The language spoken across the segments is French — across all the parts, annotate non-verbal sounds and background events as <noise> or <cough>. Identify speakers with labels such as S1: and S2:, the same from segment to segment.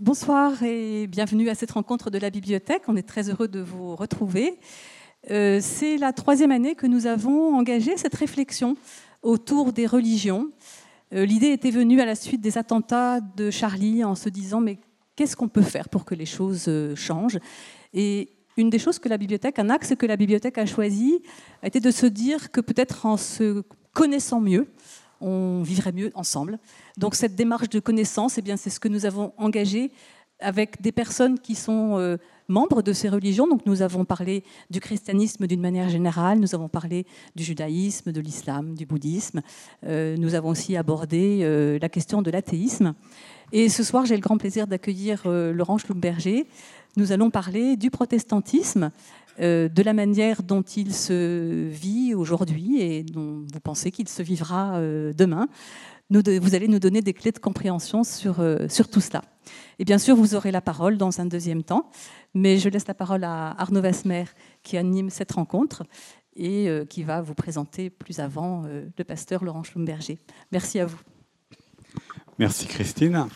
S1: Bonsoir et bienvenue à cette rencontre de la bibliothèque. On est très heureux de vous retrouver. Euh, c'est la troisième année que nous avons engagé cette réflexion autour des religions. Euh, l'idée était venue à la suite des attentats de Charlie en se disant mais qu'est-ce qu'on peut faire pour que les choses euh, changent? Et une des choses que la bibliothèque, un axe que la bibliothèque a choisi, a été de se dire que peut-être en se connaissant mieux, on vivrait mieux ensemble. Donc cette démarche de connaissance, eh bien, c'est ce que nous avons engagé avec des personnes qui sont euh, membres de ces religions. Donc nous avons parlé du christianisme d'une manière générale, nous avons parlé du judaïsme, de l'islam, du bouddhisme. Euh, nous avons aussi abordé euh, la question de l'athéisme. Et ce soir, j'ai le grand plaisir d'accueillir Laurent Schlumberger. Nous allons parler du protestantisme, de la manière dont il se vit aujourd'hui et dont vous pensez qu'il se vivra demain vous allez nous donner des clés de compréhension sur, euh, sur tout cela. Et bien sûr, vous aurez la parole dans un deuxième temps, mais je laisse la parole à Arnaud Vasmer qui anime cette rencontre et euh, qui va vous présenter plus avant euh, le pasteur Laurent Schlumberger. Merci à vous.
S2: Merci Christine.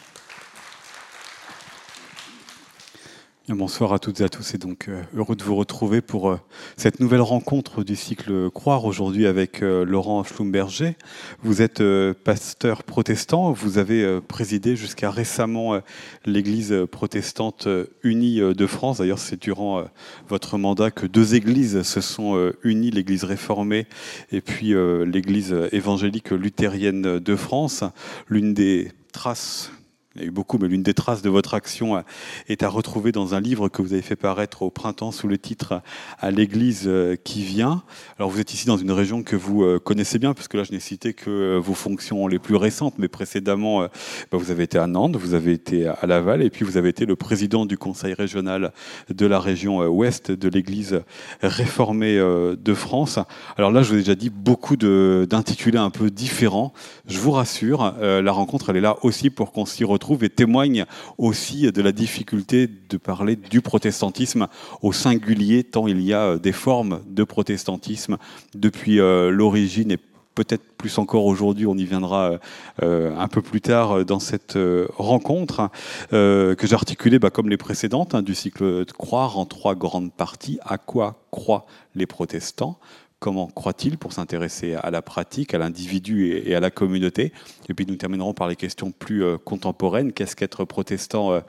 S2: Bonsoir à toutes et à tous et donc euh, heureux de vous retrouver pour euh, cette nouvelle rencontre du cycle Croire aujourd'hui avec euh, Laurent Schlumberger. Vous êtes pasteur protestant, vous avez présidé jusqu'à récemment l'Église protestante unie de France. D'ailleurs, c'est durant votre mandat que deux églises se sont unies, l'Église réformée et puis l'Église évangélique luthérienne de France. L'une des traces il y a eu beaucoup, mais l'une des traces de votre action est à retrouver dans un livre que vous avez fait paraître au printemps sous le titre À l'Église euh, qui vient. Alors vous êtes ici dans une région que vous euh, connaissez bien, puisque là je n'ai cité que euh, vos fonctions les plus récentes, mais précédemment bah, vous avez été à Nantes, vous avez été à Laval, et puis vous avez été le président du conseil régional de la région ouest de l'Église réformée de France. Alors là je vous ai déjà dit beaucoup d'intitulés un peu différents. Je vous rassure, la rencontre elle est là aussi pour qu'on s'y retrouve trouve et témoigne aussi de la difficulté de parler du protestantisme au singulier, tant il y a euh, des formes de protestantisme depuis euh, l'origine et peut-être plus encore aujourd'hui, on y viendra euh, un peu plus tard dans cette rencontre, que j'ai articulée bah, comme les précédentes hein, du cycle de croire en trois grandes parties. À quoi croient les protestants? Comment croit-il pour s'intéresser à la pratique, à l'individu et à la communauté. Et puis nous terminerons par les questions plus euh, contemporaines. Qu'est-ce qu'être protestant euh,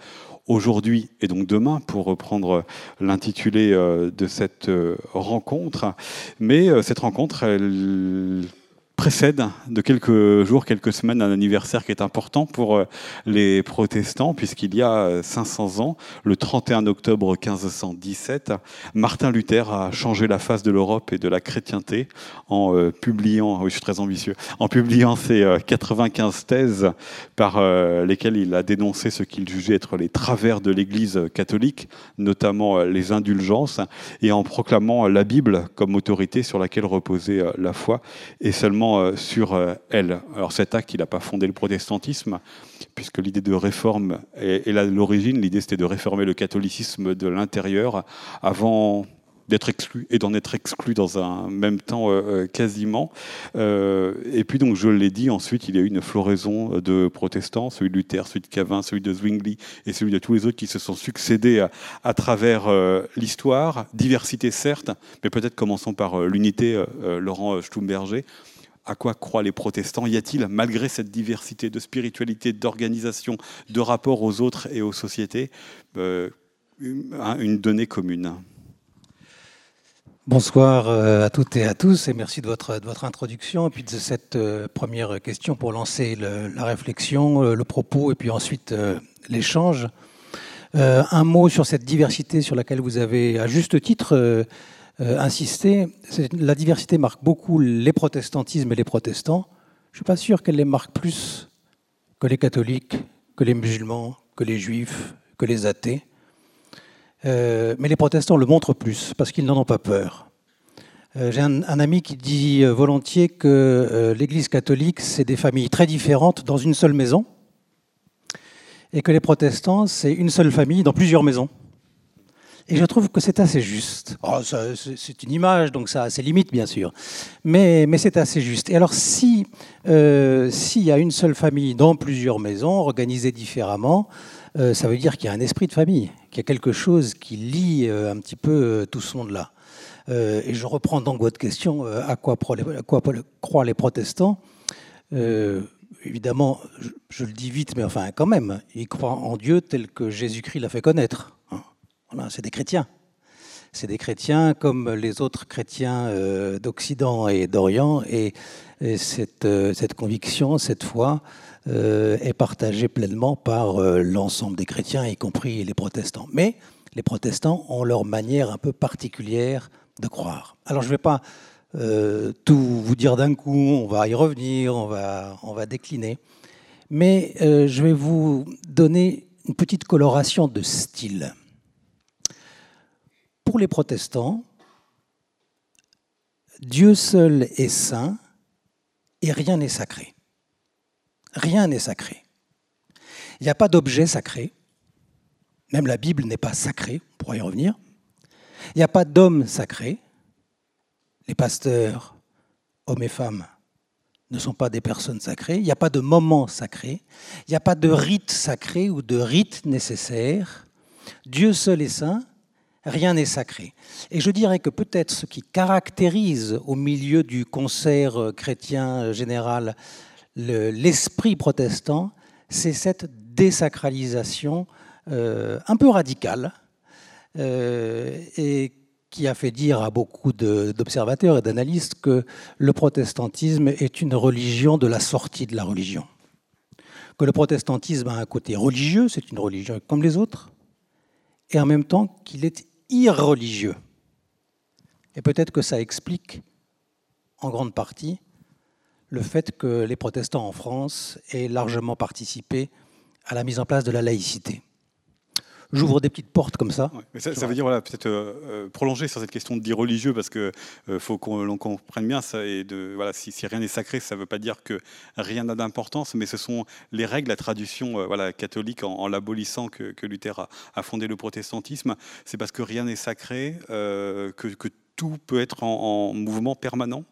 S2: aujourd'hui et donc demain, pour reprendre l'intitulé euh, de cette rencontre. Mais cette rencontre, elle précède de quelques jours, quelques semaines un anniversaire qui est important pour euh, les protestants, puisqu'il y a 500 ans, le 31 octobre 1517, Martin Luther a changé la face de l'Europe et de la chrétienté en euh, publiant, oui je suis très ambitieux, en publiant ses 95 euh, thèses par lesquelles il a dénoncé ce qu'il jugeait être les travers de l'Église catholique, notamment les indulgences, et en proclamant la Bible comme autorité sur laquelle reposait la foi, et seulement euh, sur euh, elle. Alors cet acte, il n'a pas fondé le protestantisme, puisque l'idée de réforme est, là l'origine. L'idée, c'était de réformer le catholicisme de l'intérieur avant d'être exclu et d'en être exclu dans un même temps euh, quasiment. et puis donc je l'ai dit, ensuite il y a eu une floraison de protestants, celui de Luther, celui de Calvin, celui de Zwingli et celui de tous les autres qui se sont succédés à, travers l'histoire. Diversité certes, mais peut-être commençons par l'unité, Laurent Schlumberger à quoi croient les protestants Y a-t-il, malgré cette diversité de spiritualité, d'organisation, de rapport aux autres et aux sociétés, euh, une donnée commune?
S3: Bonsoir euh, à toutes et à tous et merci de votre, de votre introduction et puis de cette euh, première question pour lancer la réflexion, le propos et puis ensuite l'échange. un mot sur cette diversité sur laquelle vous avez à juste titre euh, insister. La diversité marque beaucoup les protestantismes et les protestants. Je ne suis pas sûr qu'elle les marque plus que les catholiques, que les musulmans, que les juifs, que les athées. Euh, mais les protestants le montrent plus parce qu'ils n'en ont pas peur. Euh, j'ai un, ami qui dit volontiers que l'Église catholique, c'est des familles très différentes dans une seule maison, et que les protestants, c'est une seule famille dans plusieurs maisons. Et je trouve que c'est assez juste. Oh, c'est une image, donc ça a ses limites, bien sûr. Mais, c'est assez juste. Et alors, euh, s'il y a une seule famille dans plusieurs maisons, organisées différemment, euh, ça veut dire qu'il y a un esprit de famille, qu'il y a quelque chose qui lie euh, un petit peu tout ce monde-là. et je reprends donc votre question, à quoi, croient les protestants Évidemment, je, le dis vite, mais enfin quand même, ils croient en Dieu tel que Jésus-Christ l'a fait connaître c'est des chrétiens. C'est des chrétiens comme les autres chrétiens euh, d'Occident et d'Orient, et, euh, cette, conviction, cette foi, euh, est partagée pleinement par l'ensemble des chrétiens, y compris les protestants. Mais les protestants ont leur manière un peu particulière de croire. Alors je ne vais pas tout vous dire d'un coup, on va y revenir, on va décliner, mais je vais vous donner une petite coloration de style. Pour les protestants, Dieu seul est saint et rien n'est sacré. Rien n'est sacré. Il n'y a pas d'objet sacré. Même la Bible n'est pas sacrée, on y revenir. Il n'y a pas d'homme sacré. Les pasteurs, hommes et femmes, ne sont pas des personnes sacrées. Il n'y a pas de moment sacré. Il n'y a pas de rite sacré ou de rite nécessaire. Dieu seul est saint rien n'est sacré. Et je dirais que peut-être ce qui caractérise au milieu du concert chrétien général l'esprit protestant, c'est cette désacralisation euh, un peu radicale euh, et qui a fait dire à beaucoup d'observateurs et d'analystes que le protestantisme est une religion de la sortie de la religion. Que le protestantisme a un côté religieux, c'est une religion comme les autres, et en même temps qu'il est irreligieux. Et peut-être que ça explique en grande partie le fait que les protestants en France aient largement participé à la mise en place de la laïcité j'ouvre des petites portes comme ça.
S2: ça, veut dire voilà, peut-être euh, euh, prolonger sur cette question de dire religieux, parce qu'il euh, faut qu'on comprenne bien ça. Et de, voilà, si, rien n'est sacré, ça ne veut pas dire que rien n'a d'importance, mais ce sont les règles, la tradition voilà, catholique en, l'abolissant que, Luther a, fondé le protestantisme. C'est parce que rien n'est sacré que, que, tout peut être en mouvement permanent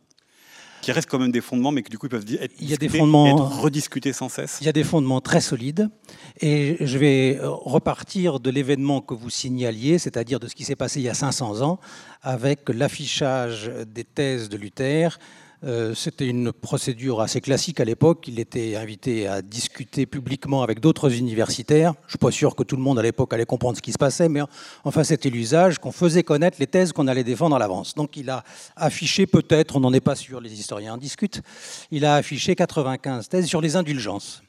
S2: qui restent quand même des fondements, mais que du coup ils peuvent être, il y a des fondements, rediscutés sans cesse.
S3: Il y a des fondements très solides, et je vais euh, repartir de l'événement que vous signaliez, c'est-à-dire de ce qui s'est passé il y a 500 ans, avec l'affichage des thèses de Luther c'était une procédure assez classique à l'époque. Il était invité à discuter publiquement avec d'autres universitaires. Je ne suis pas sûr que tout le monde à l'époque allait comprendre ce qui se passait, mais enfin c'était l'usage qu'on faisait connaître les thèses qu'on allait défendre à l'avance. Donc il a affiché peut-être, on n'en est pas sûr, les historiens en discutent, il a affiché 95 thèses sur les indulgences.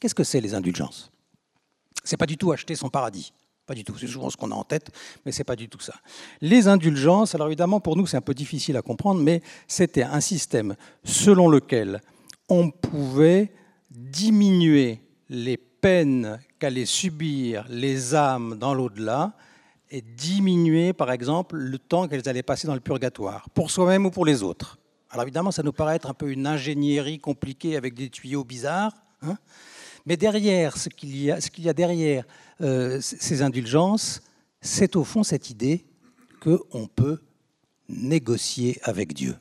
S3: Qu'est-ce que c'est les indulgences? C'est pas du tout acheter son paradis. Pas du tout. C'est souvent ce qu'on a en tête, mais c'est pas du tout ça. Les indulgences, alors évidemment, pour nous, c'est un peu difficile à comprendre, mais c'était un système selon lequel on pouvait diminuer les peines qu'allaient subir les âmes dans l'au-delà et diminuer, par exemple, le temps qu'elles allaient passer dans le purgatoire, pour soi-même ou pour les autres. Alors évidemment, ça nous paraît être un peu une ingénierie compliquée avec des tuyaux bizarres, hein mais derrière, ce qu'il y, y, a derrière euh, ces indulgences, c'est au fond cette idée qu'on peut négocier avec Dieu.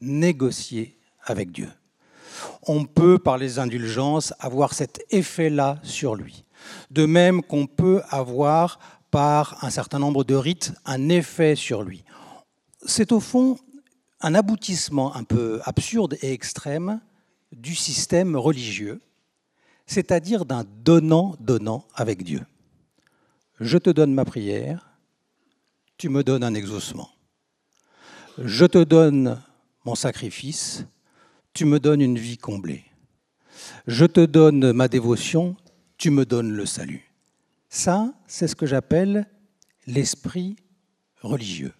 S3: Négocier avec Dieu. On peut, par les indulgences, avoir cet effet-là sur lui. De même qu'on peut avoir, par un certain nombre de rites, un effet sur lui. C'est au fond un aboutissement un peu absurde et extrême du système religieux c'est-à-dire d'un donnant-donnant avec Dieu. Je te donne ma prière, tu me donnes un exaucement. Je te donne mon sacrifice, tu me donnes une vie comblée. Je te donne ma dévotion, tu me donnes le salut. Ça, c'est ce que j'appelle l'esprit religieux.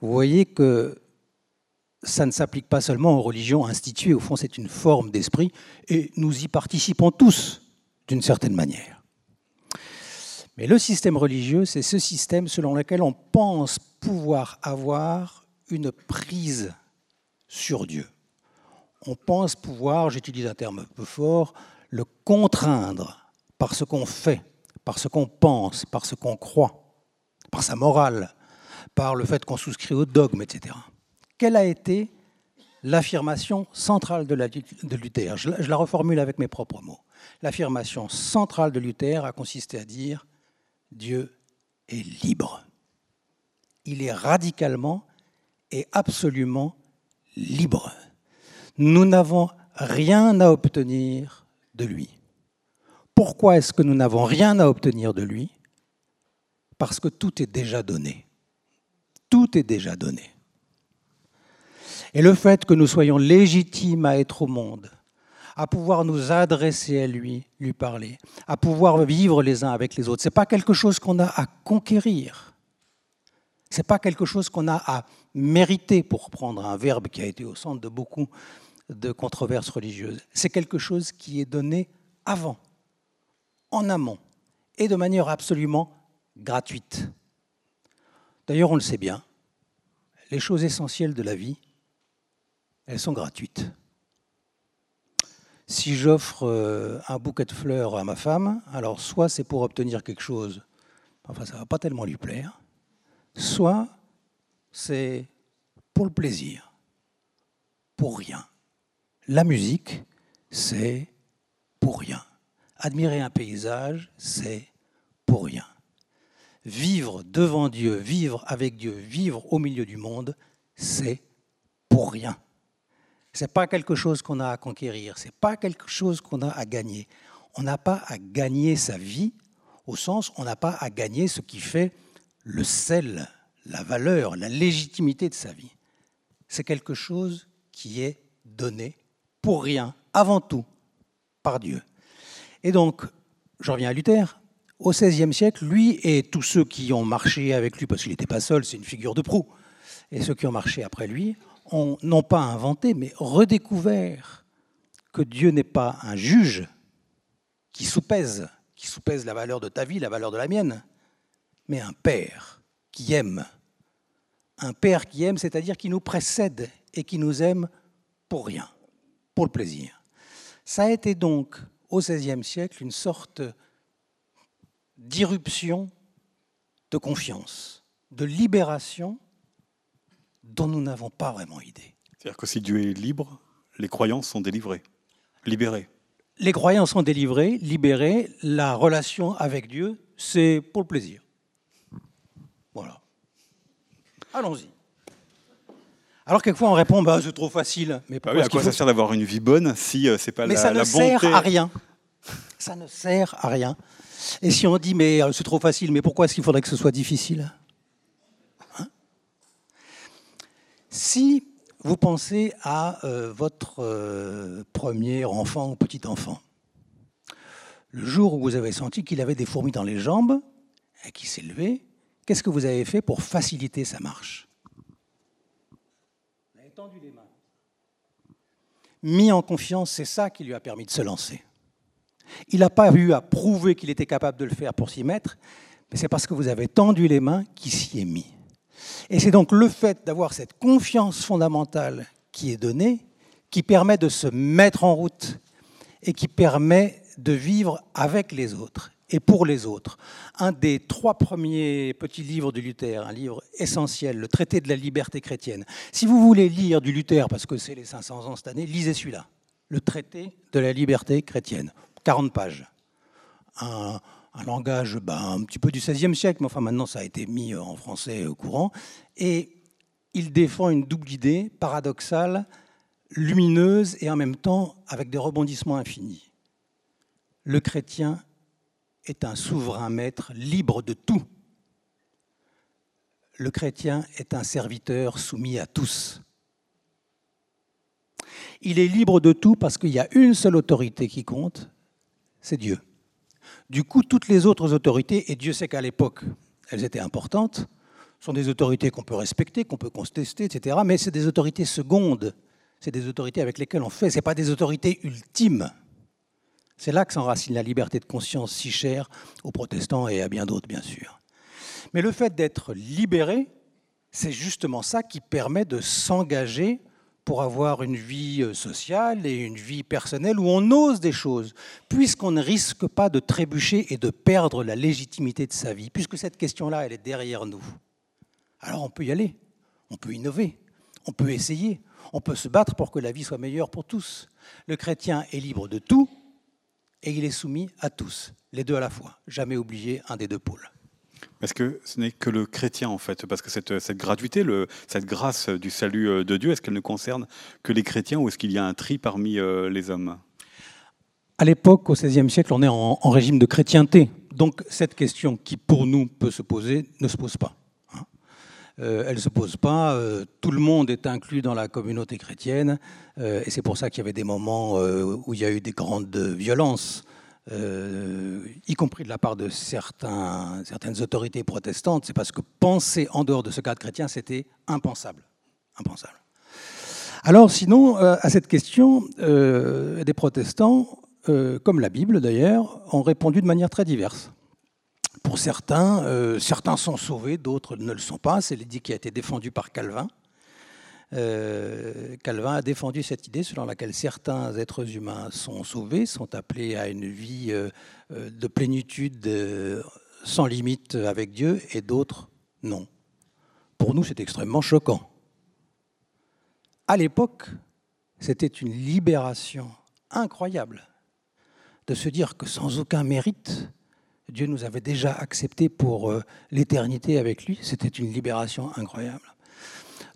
S3: Vous voyez que ça ne s'applique pas seulement aux religions instituées, au fond c'est une forme d'esprit, et nous y participons tous d'une certaine manière. Mais le système religieux, c'est ce système selon lequel on pense pouvoir avoir une prise sur Dieu. On pense pouvoir, j'utilise un terme un peu fort, le contraindre par ce qu'on fait, par ce qu'on pense, par ce qu'on croit, par sa morale, par le fait qu'on souscrit au dogme, etc. Quelle a été l'affirmation centrale de, Luther? Je, la reformule avec mes propres mots. L'affirmation centrale de Luther a consisté à dire Dieu est libre. Il est radicalement et absolument libre. Nous n'avons rien à obtenir de lui. Pourquoi est-ce que nous n'avons rien à obtenir de lui? Parce que tout est déjà donné. Tout est déjà donné. Et le fait que nous soyons légitimes à être au monde, à pouvoir nous adresser à lui, lui parler, à pouvoir vivre les uns avec les autres, ce n'est pas quelque chose qu'on a à conquérir. Ce n'est pas quelque chose qu'on a à mériter, pour prendre un verbe qui a été au centre de beaucoup de controverses religieuses. C'est quelque chose qui est donné avant, en amont, et de manière absolument gratuite. D'ailleurs, on le sait bien, les choses essentielles de la vie, elles sont gratuites. Si j'offre euh, un bouquet de fleurs à ma femme, alors soit c'est pour obtenir quelque chose, enfin ça ne va pas tellement lui plaire, soit c'est pour le plaisir, pour rien. La musique, c'est pour rien. Admirer un paysage, c'est pour rien. Vivre devant Dieu, vivre avec Dieu, vivre au milieu du monde, c'est pour rien. Ce n'est pas quelque chose qu'on a à conquérir, ce n'est pas quelque chose qu'on a à gagner. On n'a pas à gagner sa vie, au sens on n'a pas à gagner ce qui fait le sel, la valeur, la légitimité de sa vie. C'est quelque chose qui est donné pour rien, avant tout, par Dieu. Et donc, je reviens à Luther, au XVIe siècle, lui et tous ceux qui ont marché avec lui, parce qu'il n'était pas seul, c'est une figure de proue, et ceux qui ont marché après lui, ont non pas inventé, mais redécouvert que Dieu n'est pas un juge qui soupèse, qui soupèse la valeur de ta vie, la valeur de la mienne, mais un père qui aime. Un père qui aime, c'est-à-dire qui nous précède et qui nous aime pour rien, pour le plaisir. Ça a été donc au XVIe siècle une sorte d'irruption de confiance, de libération dont nous n'avons pas vraiment idée.
S2: C'est-à-dire que si Dieu est libre, les croyances sont délivrées, libérées.
S3: Les croyances sont délivrées, libérées. La relation avec Dieu, c'est pour le plaisir. Voilà. Allons-y. Alors quelquefois on répond bah, c'est trop facile.
S2: Mais bah à quoi ça sert d'avoir une vie bonne si euh, c'est pas
S3: mais
S2: la,
S3: ça
S2: ne
S3: sert à rien. Ça ne sert à rien. Et si on dit mais euh, c'est trop facile, mais pourquoi est-ce qu'il faudrait que ce soit difficile? Si vous pensez à euh, votre euh, premier enfant ou petit enfant, le jour où vous avez senti qu'il avait des fourmis dans les jambes et qu'il s'est levé, qu'est-ce que vous avez fait pour faciliter sa marche? Vous avez tendu les mains. Mis en confiance, c'est ça qui lui a permis de se lancer. Il n'a pas eu à prouver qu'il était capable de le faire pour s'y mettre, mais c'est parce que vous avez tendu les mains qu'il s'y est mis. Et c'est donc le fait d'avoir cette confiance fondamentale qui est donnée qui permet de se mettre en route et qui permet de vivre avec les autres et pour les autres. Un des trois premiers petits livres de Luther, un livre essentiel, le traité de la liberté chrétienne. Si vous voulez lire du Luther, parce que c'est les 500 ans cette année, lisez celui-là, le traité de la liberté chrétienne, 40 pages. Un, un langage bah, un petit peu du XVIe siècle, mais enfin maintenant ça a été mis en français courant. Et il défend une double idée paradoxale, lumineuse et en même temps avec des rebondissements infinis. Le chrétien est un souverain maître libre de tout. Le chrétien est un serviteur soumis à tous. Il est libre de tout parce qu'il y a une seule autorité qui compte, c'est Dieu. Du coup, toutes les autres autorités, et Dieu sait qu'à l'époque, elles étaient importantes, sont des autorités qu'on peut respecter, qu'on peut contester, etc. Mais c'est des autorités secondes. C'est des autorités avec lesquelles on fait. Ce pas des autorités ultimes. C'est là que s'enracine la liberté de conscience si chère aux protestants et à bien d'autres, bien sûr. Mais le fait d'être libéré, c'est justement ça qui permet de s'engager pour avoir une vie euh, sociale et une vie personnelle où on ose des choses, puisqu'on ne risque pas de trébucher et de perdre la légitimité de sa vie, puisque cette question-là, elle est derrière nous. Alors on peut y aller, on peut innover, on peut essayer, on peut se battre pour que la vie soit meilleure pour tous. Le chrétien est libre de tout et il est soumis à tous, les deux à la fois, jamais oublier un des deux pôles.
S2: Est-ce que ce n'est que le chrétien, en fait Parce que cette, cette gratuité, cette grâce du salut euh, de Dieu, est-ce qu'elle ne concerne que les chrétiens ou est-ce qu'il y a un tri parmi euh, les hommes?
S3: À l'époque, au XVIe siècle, on est en, régime de chrétienté. Donc cette question qui, pour nous, peut se poser, ne se pose pas. Hein. Euh, elle ne se pose pas. tout le monde est inclus dans la communauté chrétienne. et c'est pour ça qu'il y avait des moments où il y a eu des grandes violences. Euh, y compris de la part de certaines autorités protestantes, c'est parce que penser en dehors de ce cadre chrétien, c'était impensable. impensable. Alors sinon, euh, à cette question, euh, des protestants, comme la Bible d'ailleurs, ont répondu de manière très diverse. Pour certains, certains sont sauvés, d'autres ne le sont pas. C'est l'idée qui a été défendue par Calvin. Euh, Calvin a défendu cette idée selon laquelle certains êtres humains sont sauvés, sont appelés à une vie euh, euh, de plénitude sans limite avec Dieu, et d'autres non. Pour nous, c'est extrêmement choquant. À l'époque, c'était une libération incroyable de se dire que sans aucun mérite, Dieu nous avait déjà acceptés pour l'éternité avec lui. C'était une libération incroyable.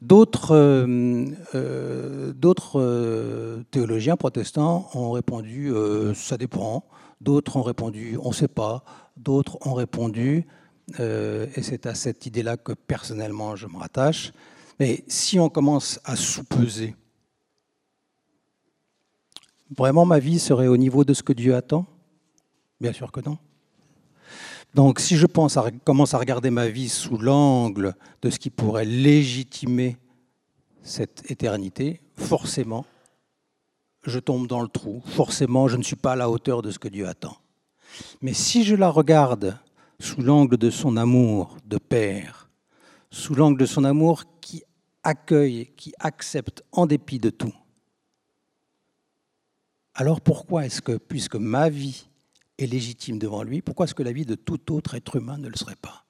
S3: D'autres euh, euh, euh, théologiens protestants ont répondu ça dépend. D'autres ont répondu on ne sait pas. D'autres ont répondu, et c'est à cette idée-là que personnellement je me rattache, mais si on commence à sous-peser, vraiment ma vie serait au niveau de ce que Dieu attend? Bien sûr que non. Donc si je commence à regarder ma vie sous l'angle de ce qui pourrait légitimer cette éternité, forcément, je tombe dans le trou. Forcément, je ne suis pas à la hauteur de ce que Dieu attend. Mais si je la regarde sous l'angle de son amour de Père, sous l'angle de son amour qui accueille, qui accepte en dépit de tout, alors pourquoi est-ce que, puisque ma vie est légitime devant lui, pourquoi est-ce que la vie de tout autre être humain ne le serait pas?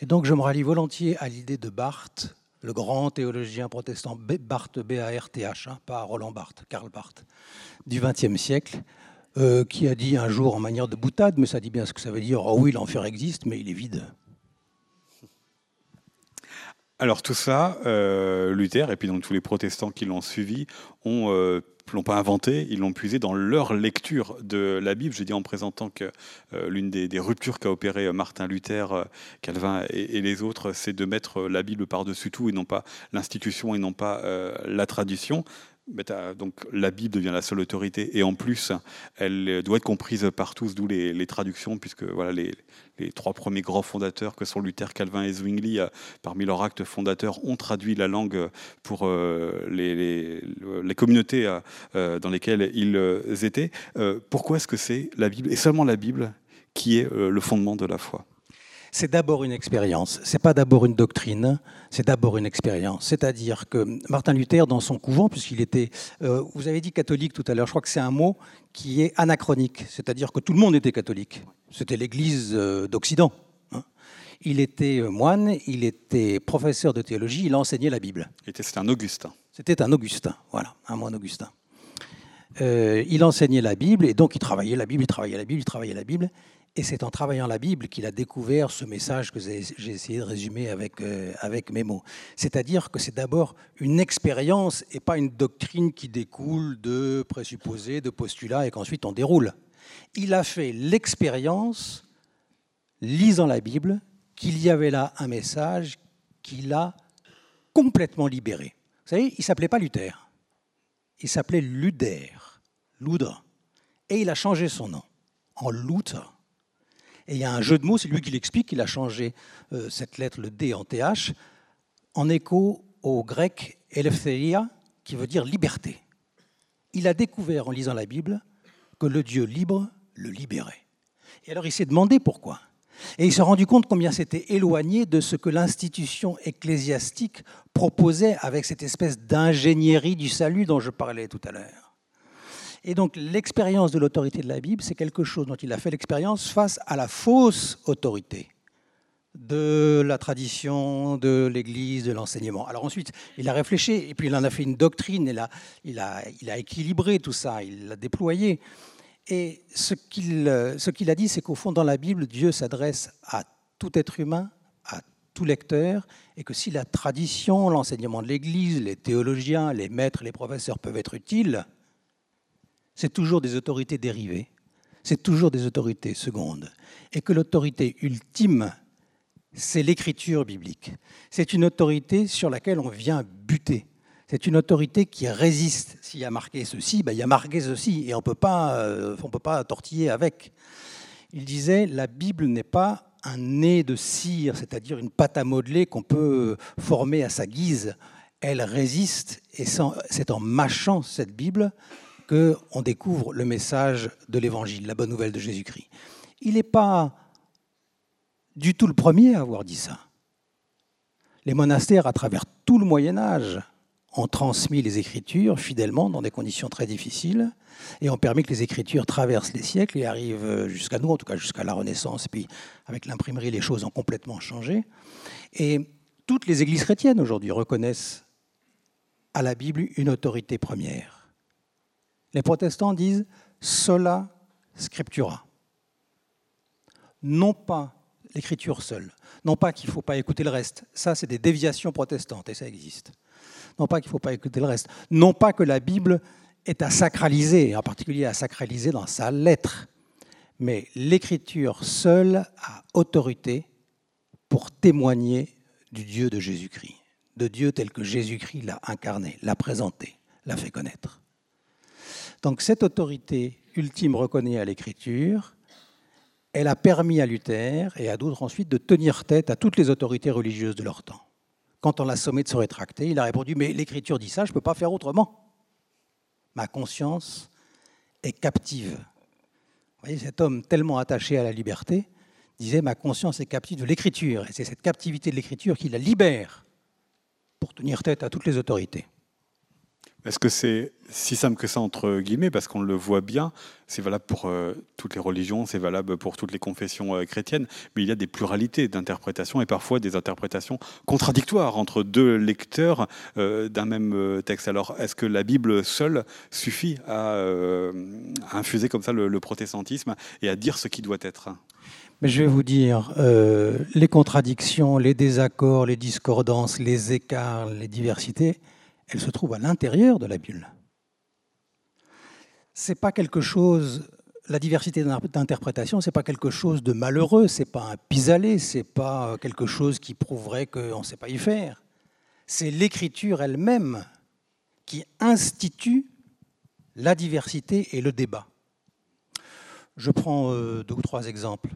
S3: Et donc je me rallie volontiers à l'idée de Barthes, le grand théologien protestant Barthes, B-A-R-T-H, hein, pas Roland Barthes, Karl Barthes, du XXe siècle, euh, qui a dit un jour en manière de boutade, mais ça dit bien ce que ça veut dire, oh oui, l'enfer existe, mais il est vide.
S2: Alors tout ça, euh, Luther et puis donc tous les protestants qui l'ont suivi ont euh, l'ont pas inventé, ils l'ont puisé dans leur lecture de la Bible. Je dis en présentant que euh, l'une des, ruptures qu'a opéré Martin Luther, Calvin et, les autres, c'est de mettre la Bible par-dessus tout et non pas l'institution et non pas la tradition donc la Bible devient la seule autorité et en plus elle doit être comprise par tous, d'où les, traductions, puisque voilà les, trois premiers grands fondateurs que sont Luther, Calvin et Zwingli, euh, parmi leurs actes fondateurs, ont traduit la langue pour euh, les, communautés euh, dans lesquelles ils étaient. pourquoi est-ce que c'est la Bible et seulement la Bible qui est le fondement de la foi?
S3: C'est d'abord une expérience. C'est pas d'abord une doctrine, c'est d'abord une expérience. C'est-à-dire que Martin Luther, dans son couvent, puisqu'il était, euh, vous avez dit catholique tout à l'heure, je crois que c'est un mot qui est anachronique. C'est-à-dire que tout le monde était catholique. C'était l'Église euh, d'Occident. Hein. Il était euh, moine, il était professeur de théologie, il enseignait la Bible.
S2: C'était un Augustin.
S3: C'était un Augustin, voilà, un moine Augustin. il enseignait la Bible et donc il travaillait la Bible, il travaillait la Bible, il travaillait la Bible. Et c'est en travaillant la Bible qu'il a découvert ce message que j'ai essayé de résumer avec, euh, avec mes mots. C'est-à-dire que c'est d'abord une expérience et pas une doctrine qui découle de présupposés, de postulats et qu'ensuite on déroule. Il a fait l'expérience, lisant la Bible, qu'il y avait là un message qui l'a complètement libéré. Vous savez, il s'appelait pas Luther, il s'appelait Luder, Ludre, et il a changé son nom en Luther. Et il y a un jeu de mots, c'est lui qui l'explique, il a changé euh, cette lettre, le D en TH, en écho au grec eleftheria, qui veut dire liberté. Il a découvert en lisant la Bible que le Dieu libre le libérait. Et alors il s'est demandé pourquoi. Et il s'est rendu compte combien c'était éloigné de ce que l'institution ecclésiastique proposait avec cette espèce d'ingénierie du salut dont je parlais tout à l'heure. Et donc l'expérience de l'autorité de la Bible, c'est quelque chose dont il a fait l'expérience face à la fausse autorité de la tradition, de l'Église, de l'enseignement. Alors ensuite, il a réfléchi, et puis il en a fait une doctrine, il a, il a, il a équilibré tout ça, il l'a déployé. Et ce qu'il a dit, c'est qu'au fond, dans la Bible, Dieu s'adresse à tout être humain, à tout lecteur, et que si la tradition, l'enseignement de l'Église, les théologiens, les maîtres, les professeurs peuvent être utiles, c'est toujours des autorités dérivées, c'est toujours des autorités secondes, et que l'autorité ultime, c'est l'écriture biblique. C'est une autorité sur laquelle on vient buter. C'est une autorité qui résiste. S'il y a marqué ceci, ben, il y a marqué ceci, et on euh, ne peut pas tortiller avec. Il disait, la Bible n'est pas un nez de cire, c'est-à-dire une pâte à modeler qu'on peut former à sa guise. Elle résiste, et c'est en mâchant cette Bible qu'on découvre le message de l'Évangile, la bonne nouvelle de Jésus-Christ. Il n'est pas du tout le premier à avoir dit ça. Les monastères, à travers tout le Moyen Âge, ont transmis les Écritures fidèlement dans des conditions très difficiles et ont permis que les Écritures traversent les siècles et arrivent jusqu'à nous, en tout cas jusqu'à la Renaissance. Et puis avec l'imprimerie, les choses ont complètement changé. Et toutes les églises chrétiennes aujourd'hui reconnaissent à la Bible une autorité première. Les protestants disent sola scriptura. Non pas l'écriture seule. Non pas qu'il ne faut pas écouter le reste. Ça, c'est des déviations protestantes, et ça existe. Non pas qu'il ne faut pas écouter le reste. Non pas que la Bible est à sacraliser, en particulier à sacraliser dans sa lettre. Mais l'écriture seule a autorité pour témoigner du Dieu de Jésus-Christ, de Dieu tel que Jésus-Christ l'a incarné, l'a présenté, l'a fait connaître. Donc cette autorité ultime reconnue à l'écriture, elle a permis à Luther et à d'autres ensuite de tenir tête à toutes les autorités religieuses de leur temps. Quand on l'a sommé de se rétracter, il a répondu Mais l'Écriture dit ça, je ne peux pas faire autrement. Ma conscience est captive. Vous voyez, cet homme tellement attaché à la liberté disait Ma conscience est captive de l'Écriture. Et c'est cette captivité de l'Écriture qui la libère pour tenir tête à toutes les autorités.
S2: Est-ce que c'est si simple que ça, entre guillemets, parce qu'on le voit bien, c'est valable pour euh, toutes les religions, c'est valable pour toutes les confessions euh, chrétiennes, mais il y a des pluralités d'interprétations et parfois des interprétations contradictoires entre deux lecteurs euh, d'un même texte. Alors, est-ce que la Bible seule suffit à, infuser comme ça le, protestantisme et à dire ce qui doit être?
S3: Mais je vais vous dire, les contradictions, les désaccords, les discordances, les écarts, les diversités, elle se trouve à l'intérieur de la bulle. C'est pas quelque chose, la diversité d'interprétation, c'est pas quelque chose de malheureux, c'est pas un pis-aller, c'est pas quelque chose qui prouverait qu'on ne sait pas y faire. C'est l'écriture elle-même qui institue la diversité et le débat. Je prends euh, deux ou trois exemples.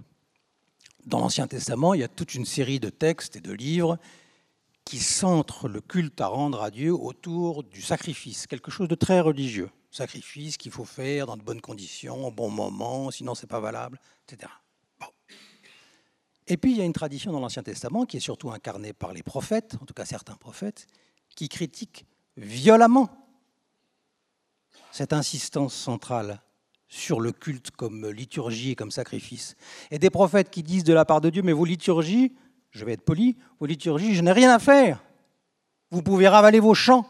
S3: Dans l'Ancien Testament, il y a toute une série de textes et de livres qui centre le culte à rendre à Dieu autour du sacrifice, quelque chose de très religieux. Sacrifice qu'il faut faire dans de bonnes conditions, au bon moment, sinon c'est pas valable, etc. Et puis il y a une tradition dans l'Ancien Testament qui est surtout incarnée par les prophètes, en tout cas certains prophètes, qui critiquent violemment cette insistance centrale sur le culte comme liturgie et comme sacrifice. Et des prophètes qui disent de la part de Dieu, mais vos liturgies, je vais être poli, vos liturgies, je n'ai rien à faire. Vous pouvez ravaler vos chants.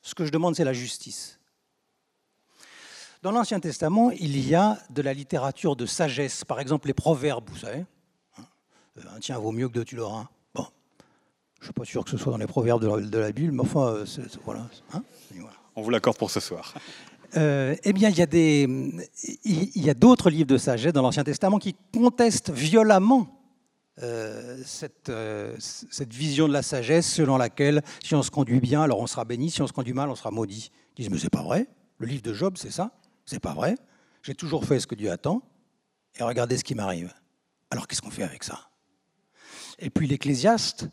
S3: Ce que je demande, c'est la justice. Dans l'Ancien Testament, il y a de la littérature de sagesse, par exemple les proverbes, vous savez. Un euh, tien vaut mieux que deux, tu l'auras. Bon, je ne suis pas sûr que ce soit dans les proverbes de la, Bible, mais enfin, euh,
S2: voilà, hein. voilà. On vous l'accorde pour ce soir.
S3: Euh, eh bien, il y a, des, il y a d'autres livres de sagesse dans l'Ancien Testament qui contestent violemment euh, cette, euh, cette, vision de la sagesse selon laquelle si on se conduit bien, alors on sera béni, si on se conduit mal, on sera maudit. Ils disent, mais c'est pas vrai. Le livre de Job, c'est ça. C'est pas vrai. J'ai toujours fait ce que Dieu attend, et regardez ce qui m'arrive. Alors qu'est-ce qu'on fait avec ça? Et puis l'Ecclésiaste,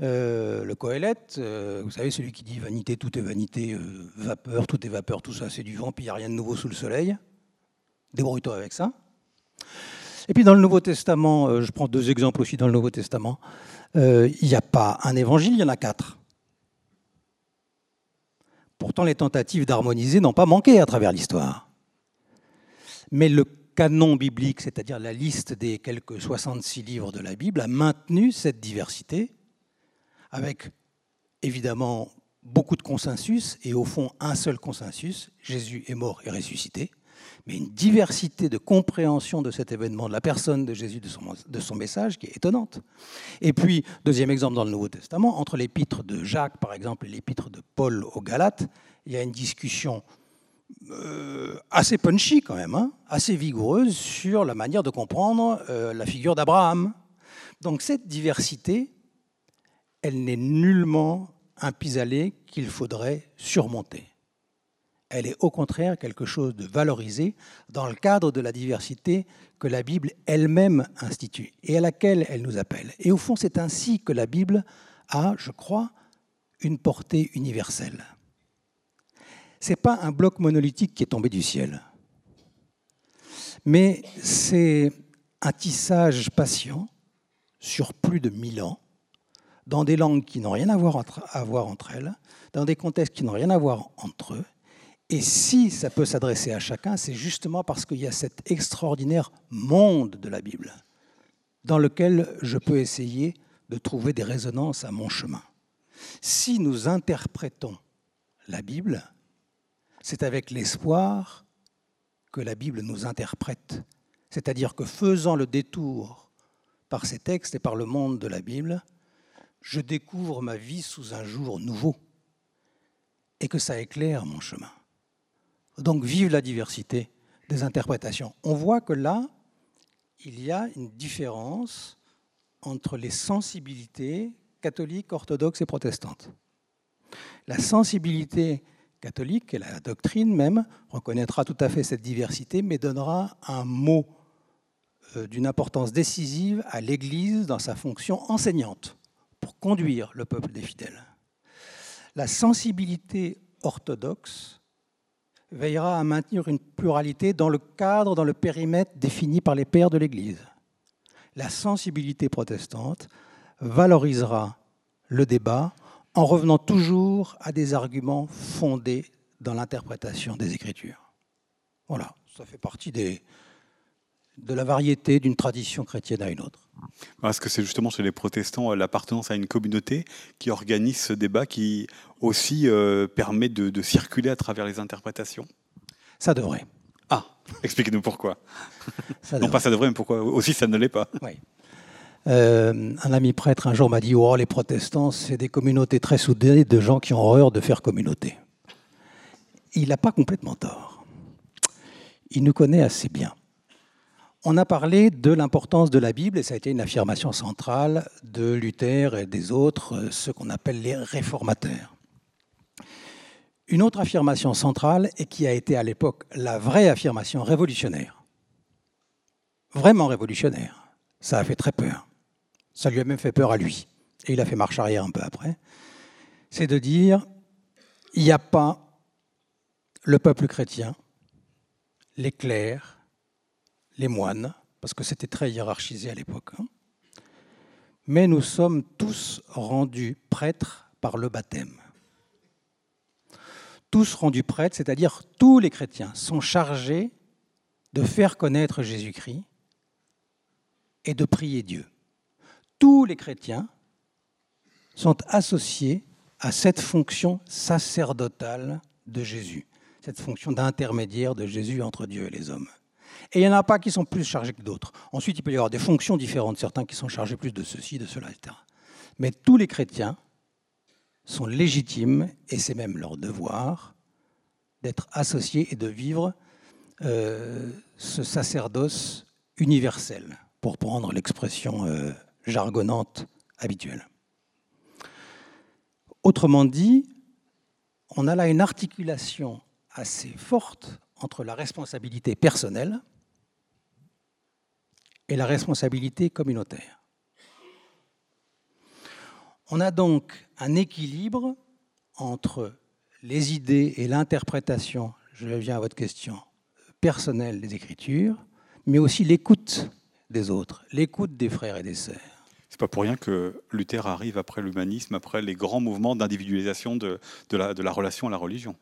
S3: euh, le Coëlette, vous savez, celui qui dit vanité, tout est vanité, vapeur, tout est vapeur, tout ça c'est du vent, puis il n'y a rien de nouveau sous le soleil. Débrouille-toi avec ça. Et puis dans le Nouveau Testament, euh, je prends deux exemples aussi dans le Nouveau Testament, euh, il n'y a pas un évangile, il y en a quatre. Pourtant, les tentatives d'harmoniser n'ont pas manqué à travers l'histoire. Mais le canon biblique, c'est-à-dire la liste des quelques 66 livres de la Bible, a maintenu cette diversité, avec évidemment beaucoup de consensus, et au fond un seul consensus, Jésus est mort et ressuscité, mais une diversité de compréhension de cet événement, de la personne de Jésus, de son, message, qui est étonnante. Et puis, deuxième exemple dans le Nouveau Testament, entre l'épître de Jacques, par exemple, et l'épître de Paul aux Galates, il y a une discussion euh, assez punchy quand même, hein, assez vigoureuse sur la manière de comprendre euh, la figure d'Abraham. Donc cette diversité, elle n'est nullement un pis-aller qu'il faudrait surmonter. Elle est au contraire quelque chose de valorisé dans le cadre de la diversité que la Bible elle-même institue et à laquelle elle nous appelle. Et au fond, c'est ainsi que la Bible a, je crois, une portée universelle. Ce n'est pas un bloc monolithique qui est tombé du ciel, mais c'est un tissage patient sur plus de mille ans, dans des langues qui n'ont rien à voir entre elles, dans des contextes qui n'ont rien à voir entre eux, et si ça peut s'adresser à chacun, c'est justement parce qu'il y a cet extraordinaire monde de la Bible dans lequel je peux essayer de trouver des résonances à mon chemin. Si nous interprétons la Bible, c'est avec l'espoir que la Bible nous interprète. C'est-à-dire que faisant le détour par ces textes et par le monde de la Bible, je découvre ma vie sous un jour nouveau et que ça éclaire mon chemin. Donc vive la diversité des interprétations. On voit que là, il y a une différence entre les sensibilités catholiques, orthodoxes et protestantes. La sensibilité catholique et la doctrine même reconnaîtra tout à fait cette diversité, mais donnera un mot euh, d'une importance décisive à l'Église dans sa fonction enseignante pour conduire le peuple des fidèles. La sensibilité orthodoxe veillera à maintenir une pluralité dans le cadre, dans le périmètre défini par les pères de l'Église. La sensibilité protestante valorisera le débat en revenant toujours à des arguments fondés dans l'interprétation des Écritures. Voilà, ça fait partie des, de la variété d'une tradition chrétienne à une autre.
S2: Parce que c'est justement chez les protestants l'appartenance à une communauté qui organise ce débat qui aussi euh, permet de, circuler à travers les interprétations
S3: Ça devrait.
S2: Ah, <laughs> expliquez-nous pourquoi. <laughs> non pas ça devrait, mais pourquoi aussi ça ne l'est pas.
S3: Oui. Euh, un ami prêtre un jour m'a dit Oh, les protestants, c'est des communautés très soudées de gens qui ont horreur de faire communauté. Il n'a pas complètement tort. Il nous connaît assez bien. On a parlé de l'importance de la Bible et ça a été une affirmation centrale de Luther et des autres, euh, ceux qu'on appelle les réformateurs. Une autre affirmation centrale et qui a été à l'époque la vraie affirmation révolutionnaire, vraiment révolutionnaire, ça a fait très peur. Ça lui a même fait peur à lui et il a fait marche arrière un peu après. C'est de dire il n'y a pas le peuple chrétien, les clercs, les moines, parce que c'était très hiérarchisé à l'époque. Hein. Mais nous sommes tous rendus prêtres par le baptême. Tous rendus prêtres, c'est-à-dire tous les chrétiens sont chargés de faire connaître Jésus-Christ et de prier Dieu. Tous les chrétiens sont associés à cette fonction sacerdotale de Jésus, cette fonction d'intermédiaire de Jésus entre Dieu et les hommes. Et il n'y en a pas qui sont plus chargés que d'autres. Ensuite, il peut y avoir des fonctions différentes, certains qui sont chargés plus de ceci, de cela, etc. Mais tous les chrétiens sont légitimes, et c'est même leur devoir, d'être associés et de vivre euh, ce sacerdoce universel, pour prendre l'expression euh, jargonnante habituelle. Autrement dit, on a là une articulation assez forte entre la responsabilité personnelle et la responsabilité communautaire. On a donc un équilibre entre les idées et l'interprétation, je viens à votre question, personnelle des Écritures, mais aussi l'écoute des autres, l'écoute des frères et des sœurs.
S2: C'est pas pour rien que Luther arrive après l'humanisme, après les grands mouvements d'individualisation de, la, de la relation à la religion.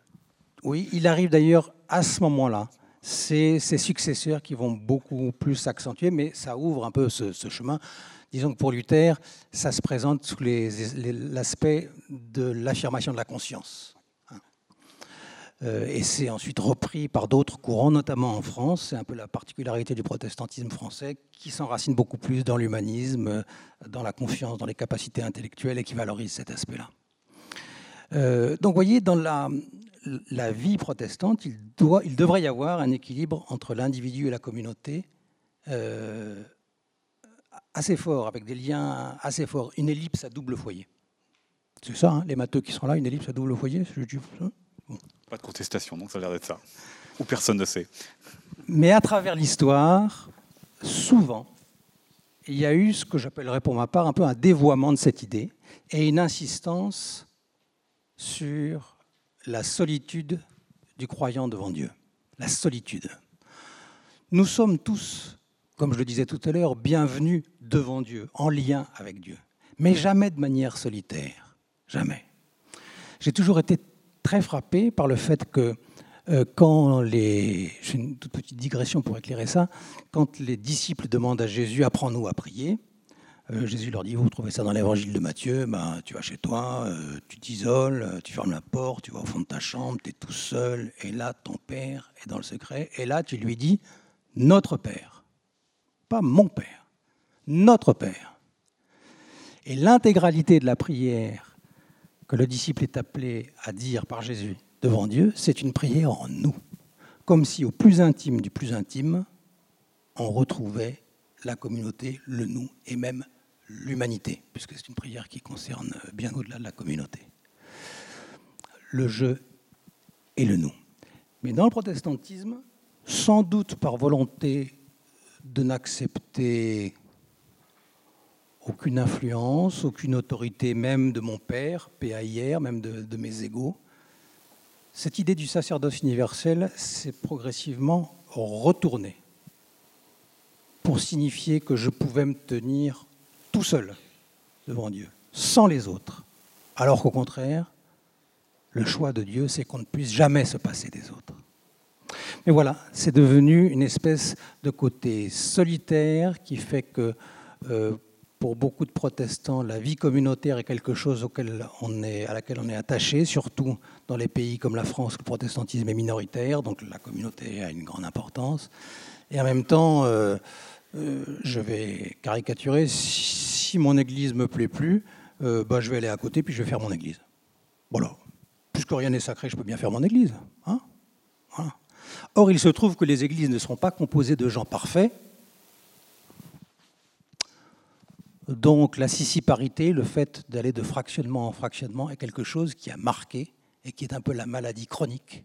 S3: Oui, il arrive d'ailleurs à ce moment-là. C'est ses successeurs qui vont beaucoup plus s'accentuer, mais ça ouvre un peu ce, chemin. Disons que pour Luther, ça se présente sous l'aspect de l'affirmation de la conscience. Euh, et c'est ensuite repris par d'autres courants, notamment en France. C'est un peu la particularité du protestantisme français, qui s'enracine beaucoup plus dans l'humanisme, dans la confiance, dans les capacités intellectuelles et qui valorise cet aspect-là. Euh, donc, voyez, dans la, la vie protestante, il, doit, il, devrait y avoir un équilibre entre l'individu et la communauté euh, assez fort, avec des liens assez forts. Une ellipse à double foyer. C'est ça, hein, les matheux qui sont là, une ellipse à double foyer
S2: Pas de contestation, donc ça a l'air d'être ça. Ou personne ne sait.
S3: Mais à travers l'histoire, souvent, il y a eu ce que j'appellerais pour ma part un peu un dévoiement de cette idée et une insistance sur la solitude du croyant devant Dieu. La solitude. Nous sommes tous, comme je le disais tout à l'heure, bienvenus devant Dieu, en lien avec Dieu, mais jamais de manière solitaire. Jamais. J'ai toujours été très frappé par le fait que euh, quand les. Une toute petite digression pour éclairer ça. Quand les disciples demandent à Jésus Apprends-nous à prier, euh, Jésus leur dit, vous trouvez ça dans l'évangile de Matthieu, ben, tu vas chez toi, euh, tu t'isoles, euh, tu fermes la porte, tu vas au fond de ta chambre, tu es tout seul, et là, ton Père est dans le secret, et là, tu lui dis, notre Père, pas mon Père, notre Père. Et l'intégralité de la prière que le disciple est appelé à dire par Jésus devant Dieu, c'est une prière en nous, comme si au plus intime du plus intime, on retrouvait la communauté, le nous, et même l'humanité, puisque c'est une prière qui concerne bien au-delà de la communauté. Le je et le nous. Mais dans le protestantisme, sans doute par volonté de n'accepter aucune influence, aucune autorité, même de mon père, PAIR, même de, de mes égaux, cette idée du sacerdoce universel s'est progressivement retournée pour signifier que je pouvais me tenir tout seul devant Dieu, sans les autres. Alors qu'au contraire, le choix de Dieu, c'est qu'on ne puisse jamais se passer des autres. Mais voilà, c'est devenu une espèce de côté solitaire qui fait que euh, pour beaucoup de protestants, la vie communautaire est quelque chose auquel on est, à laquelle on est attaché, surtout dans les pays comme la France où le protestantisme est minoritaire, donc la communauté a une grande importance. Et en même temps, euh, euh, je vais caricaturer, si mon église me plaît plus, euh, bah, je vais aller à côté puis je vais faire mon église. Voilà. Puisque rien n'est sacré, je peux bien faire mon église. Hein Or, il se trouve que les églises ne sont pas composées de gens parfaits. Donc la sissiparité, le fait d'aller de fractionnement en fractionnement est quelque chose qui a marqué et qui est un peu la maladie chronique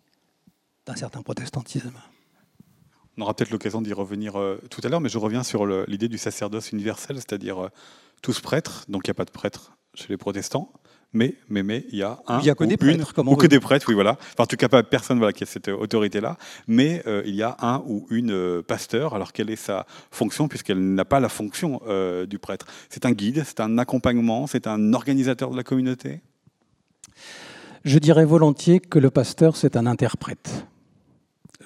S3: d'un certain protestantisme.
S2: On aura peut-être l'occasion d'y revenir euh, tout à l'heure, mais je reviens sur l'idée du sacerdoce universel, c'est-à-dire euh, tous prêtres, donc il n'y a pas de prêtres chez les protestants, mais mais mais il y a un
S3: il y a que des prêtres,
S2: ou que des prêtres, oui voilà. Enfin, en tout cas, pas personne voilà qui a cette autorité-là, mais euh, il y a un ou une pasteur. Alors quelle est sa fonction puisqu'elle n'a pas la fonction du prêtre? C'est un guide, c'est un accompagnement, c'est un organisateur de la communauté?
S3: Je dirais volontiers que le pasteur c'est un interprète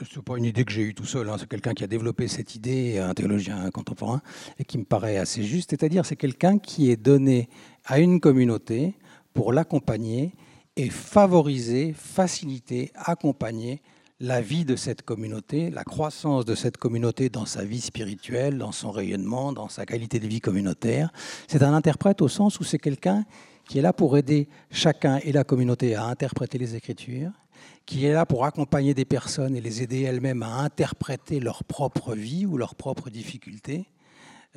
S3: ce n'est pas une idée que j'ai eue tout seul, hein. c'est quelqu'un qui a développé cette idée, un théologien contemporain, et qui me paraît assez juste, c'est-à-dire c'est quelqu'un qui est donné à une communauté pour l'accompagner et favoriser, faciliter, accompagner la vie de cette communauté, la croissance de cette communauté dans sa vie spirituelle, dans son rayonnement, dans sa qualité de vie communautaire. C'est un interprète au sens où c'est quelqu'un qui est là pour aider chacun et la communauté à interpréter les Écritures, qui est là pour accompagner des personnes et les aider elles-mêmes à interpréter leur propre vie ou leurs propres difficultés.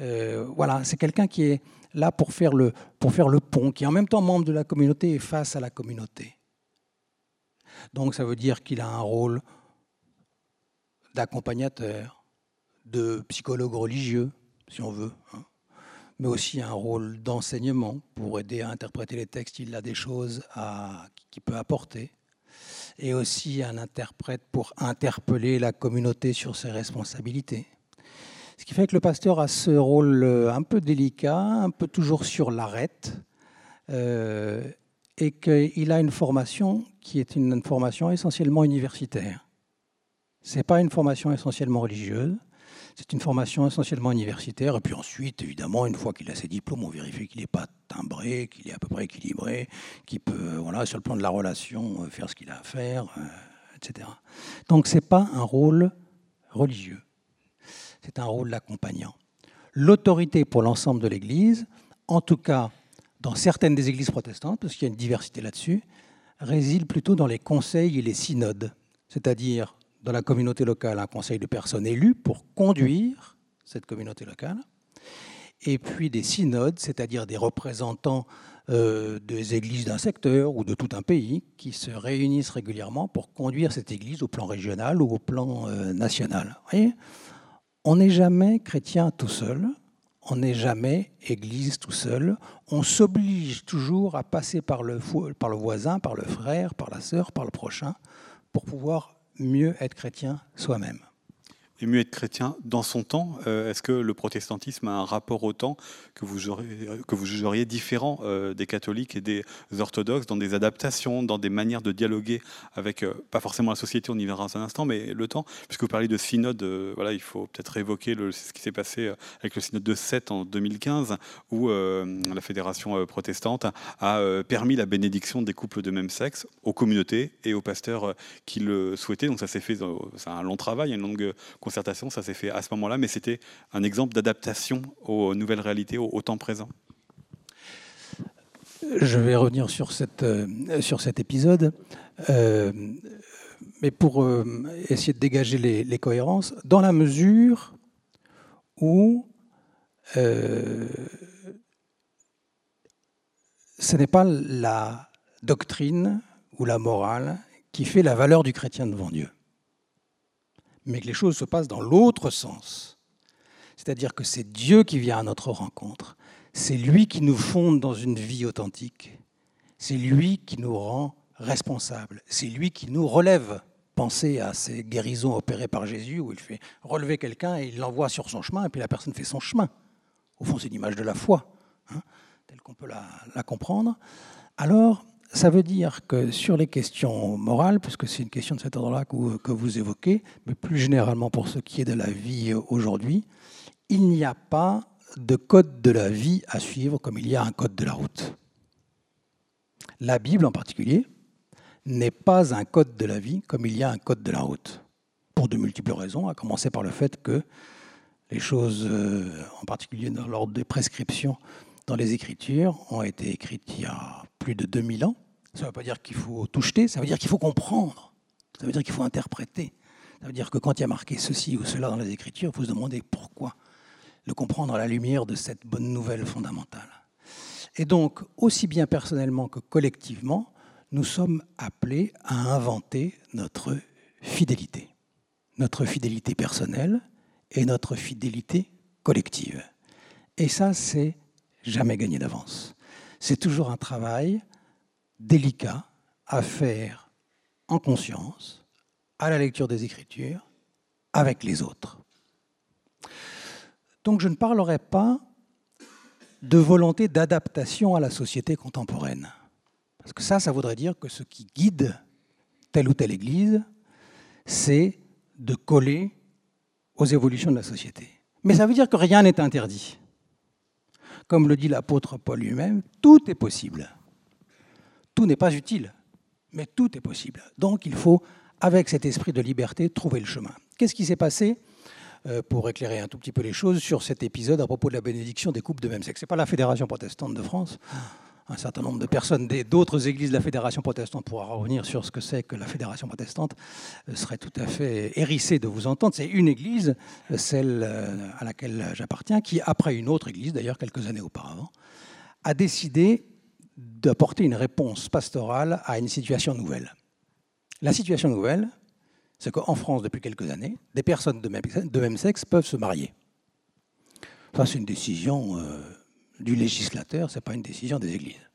S3: Euh, voilà, c'est quelqu'un qui est là pour faire, le, pour faire le pont, qui est en même temps membre de la communauté et face à la communauté. Donc ça veut dire qu'il a un rôle d'accompagnateur, de psychologue religieux, si on veut, hein, mais aussi un rôle d'enseignement pour aider à interpréter les textes. Il a des choses qu'il peut apporter et aussi un interprète pour interpeller la communauté sur ses responsabilités. Ce qui fait que le pasteur a ce rôle un peu délicat, un peu toujours sur l'arête, euh, et qu'il a une formation qui est une formation essentiellement universitaire. Ce n'est pas une formation essentiellement religieuse, c'est une formation essentiellement universitaire. Et puis ensuite, évidemment, une fois qu'il a ses diplômes, on vérifie qu'il n'est pas timbré, qu'il est à peu près équilibré, qu'il peut, voilà, sur le plan de la relation, euh, faire ce qu'il a à faire, euh, etc. Donc ce n'est pas un rôle religieux, c'est un rôle d'accompagnant. L'autorité pour l'ensemble de l'Église, en tout cas dans certaines des églises protestantes, parce qu'il y a une diversité là-dessus, réside plutôt dans les conseils et les synodes, c'est-à-dire dans la communauté locale un conseil de personnes élues pour conduire cette communauté locale, et puis des synodes, c'est-à-dire des représentants euh, des églises d'un secteur ou de tout un pays qui se réunissent régulièrement pour conduire cette église au plan régional ou au plan euh, national. Voyez? On n'est jamais chrétien tout seul, on n'est jamais église tout seul, on s'oblige toujours à passer par le voisin, par le frère, par la sœur, par le prochain, pour pouvoir mieux être chrétien soi-même
S2: mieux être chrétien dans son temps. Euh, est-ce que le protestantisme a un rapport au temps que vous, jugeriez différent euh, des catholiques et des orthodoxes dans des adaptations, dans des manières de dialoguer avec, euh, pas forcément la société, on y verra dans un instant, mais le temps? Puisque vous parlez de synode, voilà, il faut peut-être évoquer ce qui s'est passé avec le synode de Sète en 2015, où la fédération protestante a permis la bénédiction des couples de même sexe aux communautés et aux pasteurs qui le souhaitaient. Donc ça s'est fait, c'est un long travail, une longue concertation, ça s'est fait à ce moment-là, mais c'était un exemple d'adaptation aux nouvelles réalités, au, temps présent.
S3: Je vais revenir sur, euh, cet épisode, euh, mais pour euh, essayer de dégager les, cohérences, dans la mesure où ce n'est pas la doctrine ou la morale qui fait la valeur du chrétien devant Dieu mais que les choses se passent dans l'autre sens. C'est-à-dire que c'est Dieu qui vient à notre rencontre. C'est lui qui nous fonde dans une vie authentique. C'est lui qui nous rend responsables. C'est lui qui nous relève. Pensez à ces guérisons opérées par Jésus où il fait relever quelqu'un et il l'envoie sur son chemin et puis la personne fait son chemin. Au fond, c'est l'image de la foi, hein, telle qu'on peut la, la comprendre. Alors, ça veut dire que sur les questions morales, puisque c'est une question de cet ordre-là que, vous évoquez, mais plus généralement pour ce qui est de la vie aujourd'hui, il n'y a pas de code de la vie à suivre comme il y a un code de la route. La Bible en particulier n'est pas un code de la vie comme il y a un code de la route, pour de multiples raisons, à commencer par le fait que les choses, euh, en particulier dans l'ordre des prescriptions, dans les Écritures ont été écrites il y a plus de 2000 ans. Ça ne veut pas dire qu'il faut tout jeter, ça veut dire qu'il faut comprendre, ça veut dire qu'il faut interpréter. Ça veut dire que quand il y a marqué ceci ou cela dans les Écritures, il faut se demander pourquoi. Le comprendre à la lumière de cette bonne nouvelle fondamentale. Et donc, aussi bien personnellement que collectivement, nous sommes appelés à inventer notre fidélité. Notre fidélité personnelle et notre fidélité collective. Et ça, c'est jamais gagné d'avance. C'est toujours un travail délicat à faire en conscience, à la lecture des Écritures, avec les autres. Donc je ne parlerai pas de volonté d'adaptation à la société contemporaine. Parce que ça, ça voudrait dire que ce qui guide telle ou telle Église, c'est de coller aux évolutions de la société. Mais ça veut dire que rien n'est interdit. Comme le dit l'apôtre Paul lui-même, tout est possible. Tout n'est pas utile, mais tout est possible. Donc il faut, avec cet esprit de liberté, trouver le chemin. Qu'est-ce qui s'est passé euh, pour éclairer un tout petit peu les choses sur cet épisode à propos de la bénédiction des couples de même sexe? Ce n'est pas la Fédération protestante de France? Un certain nombre de personnes d'autres églises de la Fédération protestante pourra revenir sur ce que c'est que la Fédération protestante euh, serait tout à fait hérissée de vous entendre. C'est une église, euh, celle euh, à laquelle j'appartiens, qui, après une autre église, d'ailleurs quelques années auparavant, a décidé d'apporter une réponse pastorale à une situation nouvelle. La situation nouvelle, c'est qu'en France, depuis quelques années, des personnes de même, sexe peuvent se marier. Ça, c'est une décision du législateur, ce n'est pas une décision des églises.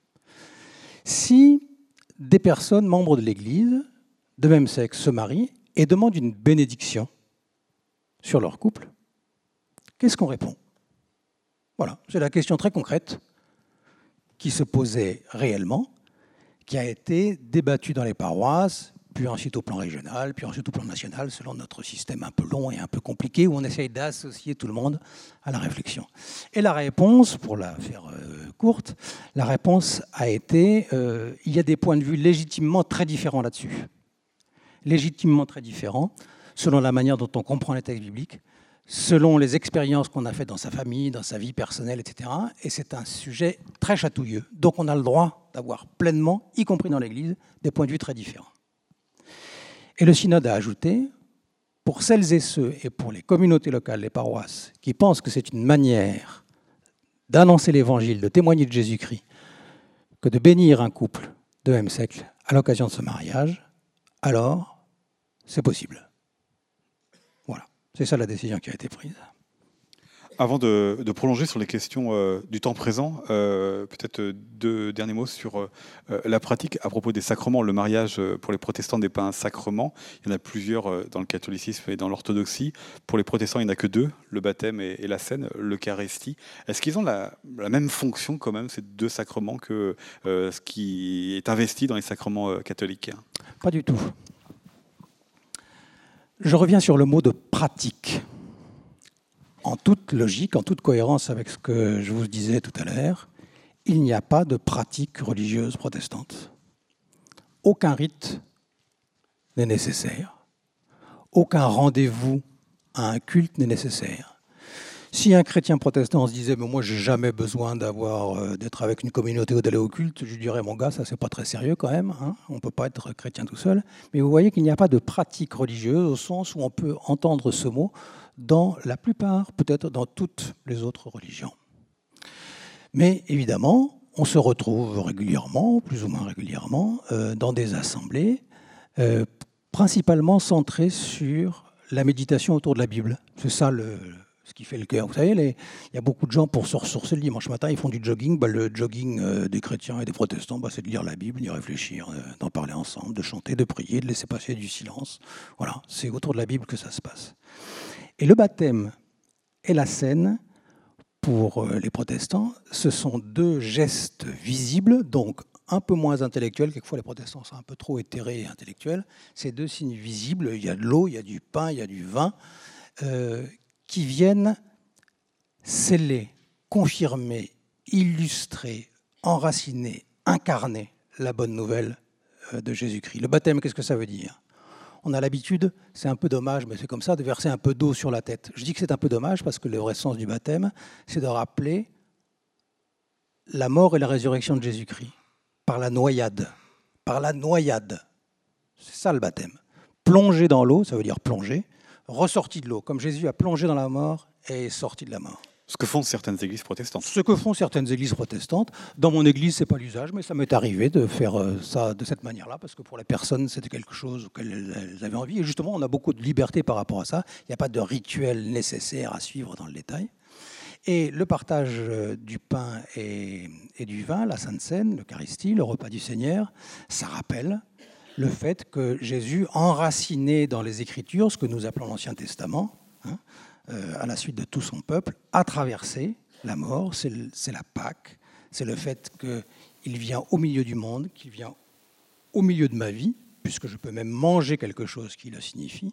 S3: Si des personnes membres de l'église de même sexe se marient et demandent une bénédiction sur leur couple, Qu'est-ce qu'on répond? Voilà, c'est la question très concrète qui se posait réellement, qui a été débattue dans les paroisses, puis ensuite au plan régional, puis ensuite au plan national, selon notre système un peu long et un peu compliqué, où on essaye d'associer tout le monde à la réflexion. Et la réponse, pour la faire euh, courte, la réponse a été, euh, il y a des points de vue légitimement très différents là-dessus. Légitimement très différents, selon la manière dont on comprend les textes bibliques, selon les expériences qu'on a faites dans sa famille, dans sa vie personnelle, etc. Et c'est un sujet très chatouilleux. Donc on a le droit d'avoir pleinement, y compris dans l'Église, des points de vue très différents. Et le synode a ajouté, pour celles et ceux et pour les communautés locales, les paroisses, qui pensent que c'est une manière d'annoncer l'Évangile, de témoigner de Jésus-Christ, que de bénir un couple de même siècle à l'occasion de ce mariage, alors c'est possible. Voilà, c'est ça la décision qui a été prise.
S2: Avant de, prolonger sur les questions euh, du temps présent, euh, peut-être euh, deux derniers mots sur la pratique à propos des sacrements. Le mariage pour les protestants n'est pas un sacrement. Il y en a plusieurs dans le catholicisme et dans l'orthodoxie. Pour les protestants, il n'y en a que deux, le baptême et, la scène, l'Eucharistie. Est-ce qu'ils ont la, même fonction quand même, ces deux sacrements, que ce qui est investi dans les sacrements catholiques?
S3: Pas du tout. Je reviens sur le mot de pratique en toute logique, en toute cohérence avec ce que je vous disais tout à l'heure, il n'y a pas de pratique religieuse protestante. Aucun rite n'est nécessaire. Aucun rendez-vous à un culte n'est nécessaire. Si un chrétien protestant se disait, mais moi j'ai jamais besoin euh, d'être avec une communauté ou d'aller au culte, je dirais, mon gars, ça c'est pas très sérieux quand même. Hein. on ne peut pas être chrétien tout seul. Mais vous voyez qu'il n'y a pas de pratique religieuse au sens où on peut entendre ce mot dans la plupart, peut-être dans toutes les autres religions. Mais évidemment, on se retrouve régulièrement, plus ou moins régulièrement, euh, dans des assemblées, euh, principalement centrées sur la méditation autour de la Bible. C'est ça le, ce qui fait le cœur. Vous savez, il y a beaucoup de gens pour se ressourcer le dimanche matin, ils font du jogging. Bah, le jogging euh, des chrétiens et des protestants, bah, c'est de lire la Bible, d'y réfléchir, d'en parler ensemble, de chanter, de prier, de laisser passer du silence. Voilà, c'est autour de la Bible que ça se passe. Et le baptême et la scène, pour euh, les protestants, ce sont deux gestes visibles, donc un peu moins intellectuels. Quelquefois, les protestants sont un peu trop éthérés et intellectuels. Ces deux signes visibles, il y a de l'eau, il y a du pain, il y a du vin, euh, qui viennent sceller, confirmer, illustrer, enraciner, incarner la bonne nouvelle euh, de Jésus-Christ. Le baptême, qu'est-ce que ça veut dire? On a l'habitude, c'est un peu dommage, mais c'est comme ça, de verser un peu d'eau sur la tête. Je dis que c'est un peu dommage parce que le vrai sens du baptême, c'est de rappeler la mort et la résurrection de Jésus-Christ par la noyade. Par la noyade. C'est ça le baptême. Plonger dans l'eau, ça veut dire plonger, ressorti de l'eau, comme Jésus a plongé dans la mort et sorti de la mort.
S2: Ce que font certaines églises protestantes.
S3: Ce que font certaines églises protestantes. Dans mon église, c'est pas l'usage, mais ça m'est arrivé de faire euh, ça de cette manière-là, parce que pour les personnes, c'était quelque chose qu'elles avaient envie. Et justement, on a beaucoup de liberté par rapport à ça. Il n'y a pas de rituel nécessaire à suivre dans le détail. Et le partage euh, du pain et, du vin, la Sainte Seine, l'Eucharistie, le repas du Seigneur, ça rappelle le fait que Jésus, enraciné dans les Écritures, ce que nous appelons l'Ancien Testament, hein, euh, à la suite de tout son peuple, a traversé la mort, c'est la Pâque, c'est le fait qu'il vient au milieu du monde, qu'il vient au milieu de ma vie, puisque je peux même manger quelque chose qui le signifie,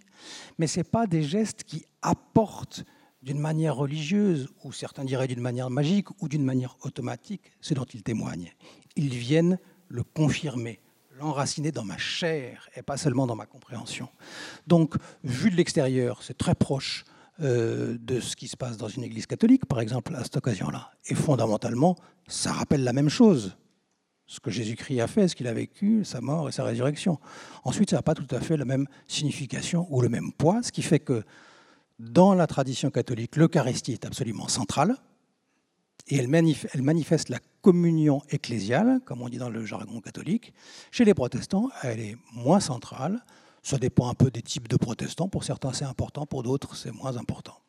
S3: mais ce n'est pas des gestes qui apportent d'une manière religieuse, ou certains diraient d'une manière magique, ou d'une manière automatique, ce dont ils témoignent. Ils viennent le confirmer, l'enraciner dans ma chair, et pas seulement dans ma compréhension. Donc, vu de l'extérieur, c'est très proche euh, de ce qui se passe dans une église catholique, par exemple, à cette occasion-là. Et fondamentalement, ça rappelle la même chose. Ce que Jésus-Christ a fait, ce qu'il a vécu, sa mort et sa résurrection. Ensuite, ça n'a pas tout à fait la même signification ou le même poids, ce qui fait que dans la tradition catholique, l'Eucharistie est absolument centrale et elle manifeste la communion ecclésiale, comme on dit dans le jargon catholique. Chez les protestants, elle est moins centrale, ça dépend un peu des types de protestants. Pour certains, c'est important, pour d'autres, c'est moins important.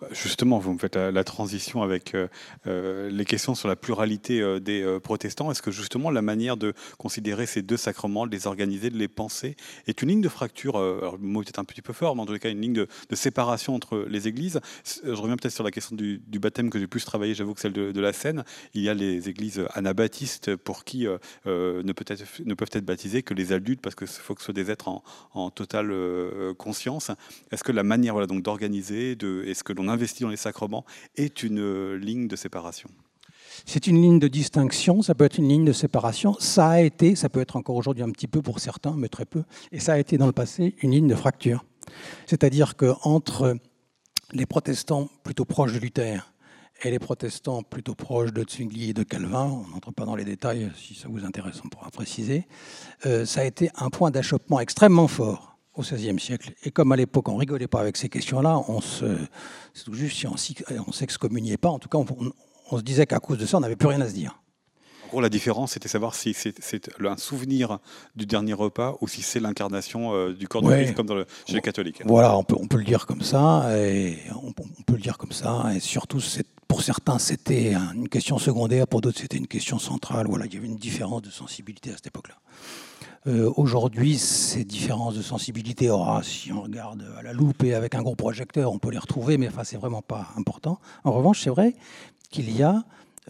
S2: Bah, justement, vous me faites la, transition avec euh, euh, les questions sur la pluralité euh, des protestants. Est-ce que justement la manière de considérer ces deux sacrements, de les organiser, de les penser, est une ligne de fracture, le mot est un petit peu fort, mais en tout cas une ligne de, séparation entre les églises? Je reviens peut-être sur la question du, baptême que j'ai plus travaillé, j'avoue que celle de, la Seine. Il y a les églises anabaptistes pour qui ne, peuvent être baptisés que les adultes parce qu'il faut que ce soit des êtres en, totale conscience. Est-ce que la manière voilà, d'organiser, est-ce que l'on investi dans les sacrements est une euh, ligne de séparation
S3: c'est une ligne de distinction, ça peut être une ligne de séparation. Ça a été, ça peut être encore aujourd'hui un petit peu pour certains, mais très peu, et ça a été dans le passé une ligne de fracture. C'est-à-dire qu'entre les protestants plutôt proches de Luther et les protestants plutôt proches de Zwingli et de Calvin, on n'entre pas dans les détails, si ça vous intéresse, on pourra préciser, euh, ça a été un point d'achoppement extrêmement fort au XVIe siècle. Et comme à l'époque, on rigolait pas avec ces questions-là, on se, c'est tout juste si on, s'excommuniait pas, en tout cas, on, se disait qu'à cause de ça, on n'avait plus rien à se dire.
S2: En gros, la différence, c'était savoir si c'est, un souvenir du dernier repas ou si c'est l'incarnation euh, du corps de Christ, comme dans le, chez les catholiques.
S3: Voilà, on peut, on peut le dire comme ça, et on, peut le dire comme ça, et surtout, pour certains, c'était une question secondaire, pour d'autres, c'était une question centrale. Voilà, il y avait une différence de sensibilité à cette époque-là. Euh, aujourd'hui, ces différences de sensibilité, oh, si on regarde à la loupe et avec un gros projecteur, on peut les retrouver, mais enfin, c'est vraiment pas important. En revanche, c'est vrai qu'il y a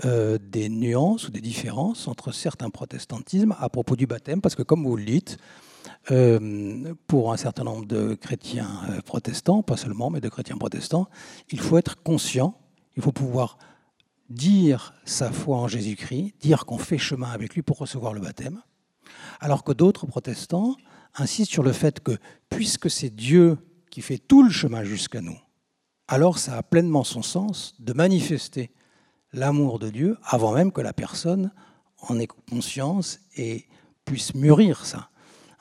S3: euh, des nuances ou des différences entre certains protestantismes à propos du baptême, parce que comme vous le dites, euh, pour un certain nombre de chrétiens protestants, pas seulement, mais de chrétiens protestants, il faut être conscient, il faut pouvoir dire sa foi en Jésus-Christ, dire qu'on fait chemin avec lui pour recevoir le baptême alors que d'autres protestants insistent sur le fait que puisque c'est Dieu qui fait tout le chemin jusqu'à nous, alors ça a pleinement son sens de manifester l'amour de Dieu avant même que la personne en ait conscience et puisse mûrir ça.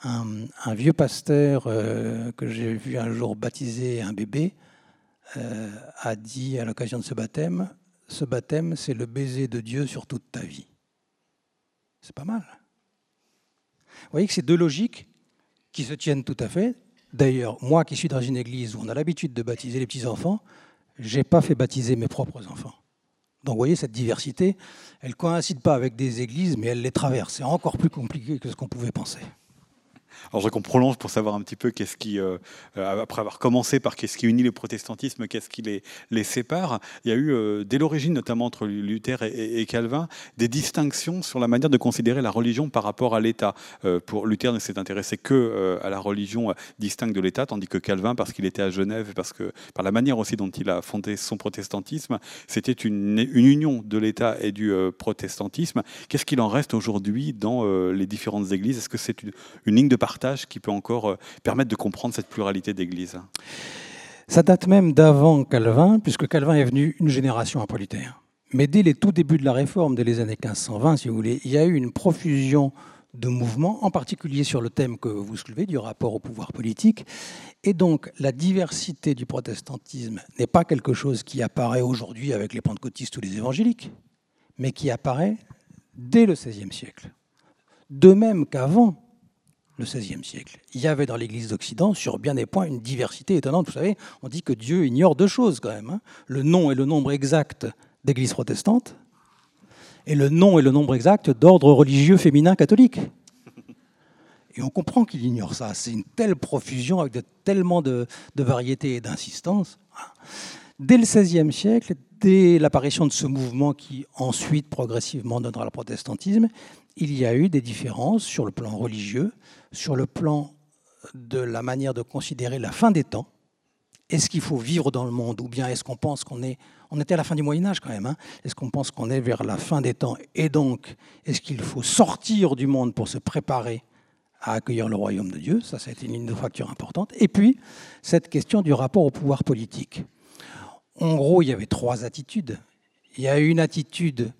S3: Un, vieux pasteur euh, que j'ai vu un jour baptiser un bébé euh, a dit à l'occasion de ce baptême, ce baptême c'est le baiser de Dieu sur toute ta vie. C'est pas mal. Vous voyez que c'est deux logiques qui se tiennent tout à fait. D'ailleurs, moi qui suis dans une église où on a l'habitude de baptiser les petits-enfants, je n'ai pas fait baptiser mes propres enfants. Donc vous voyez, cette diversité, elle ne coïncide pas avec des églises, mais elle les traverse. C'est encore plus compliqué que ce qu'on pouvait penser.
S2: Alors je qu'on prolonge pour savoir un petit peu qu'est-ce qui, euh, euh, après avoir commencé par qu'est-ce qui unit le protestantisme, qu'est-ce qui les, les sépare. Il y a eu, euh, dès l'origine, notamment entre Luther et, Calvin, des distinctions sur la manière de considérer la religion par rapport à l'État. pour Luther ne s'est intéressé que à la religion distincte de l'État, tandis que Calvin, parce qu'il était à Genève, parce que par la manière aussi dont il a fondé son protestantisme, c'était une, une, union de l'État et du protestantisme. Qu'est-ce qu'il en reste aujourd'hui dans les différentes églises? Est-ce que c'est une, ligne de qui peut encore euh, permettre de comprendre cette pluralité d'églises
S3: Ça date même d'avant Calvin, puisque Calvin est venu une génération après Luther. Mais dès les tout débuts de la réforme, dès les années 1520, si vous voulez, il y a eu une profusion de mouvements, en particulier sur le thème que vous soulevez, du rapport au pouvoir politique. Et donc, la diversité du protestantisme n'est pas quelque chose qui apparaît aujourd'hui avec les pentecôtistes ou les évangéliques, mais qui apparaît dès le XVIe siècle. De même qu'avant, le XVIe siècle. Il y avait dans l'Église d'Occident, sur bien des points, une diversité étonnante. Vous savez, on dit que Dieu ignore deux choses quand même. Hein. le nom et le nombre exact d'Église protestante, et le nom et le nombre exact d'ordre religieux féminin catholique. Et on comprend qu'il ignore ça. C'est une telle profusion avec tellement de, de variétés et d'insistance. Dès le XVIe siècle, dès l'apparition de ce mouvement qui ensuite progressivement donnera le protestantisme, il y a eu des différences sur le plan religieux, sur le plan de la manière de considérer la fin des temps. Est-ce qu'il faut vivre dans le monde ou bien est-ce qu'on pense qu'on est... On était à la fin du Moyen Âge quand même. Hein est-ce qu'on pense qu'on est vers la fin des temps Et donc, est-ce qu'il faut sortir du monde pour se préparer à accueillir le royaume de Dieu? Ça, ça a été une ligne de fracture importante. Et puis, cette question du rapport au pouvoir politique. En gros, il y avait trois attitudes. Il y a une attitude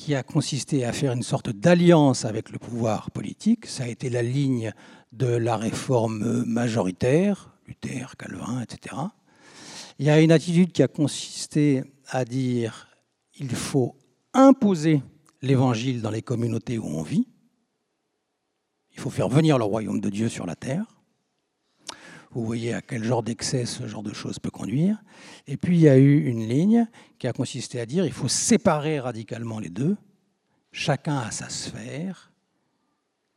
S3: qui a consisté à faire une sorte d'alliance avec le pouvoir politique. Ça a été la ligne de la réforme majoritaire, Luther, Calvin, etc. Il y a une attitude qui a consisté à dire il faut imposer l'évangile dans les communautés où on vit. Il faut faire venir le royaume de Dieu sur la terre. Vous voyez à quel genre d'excès ce genre de choses peut conduire. Et puis il y a eu une ligne qui a consisté à dire il faut séparer radicalement les deux, chacun a sa sphère,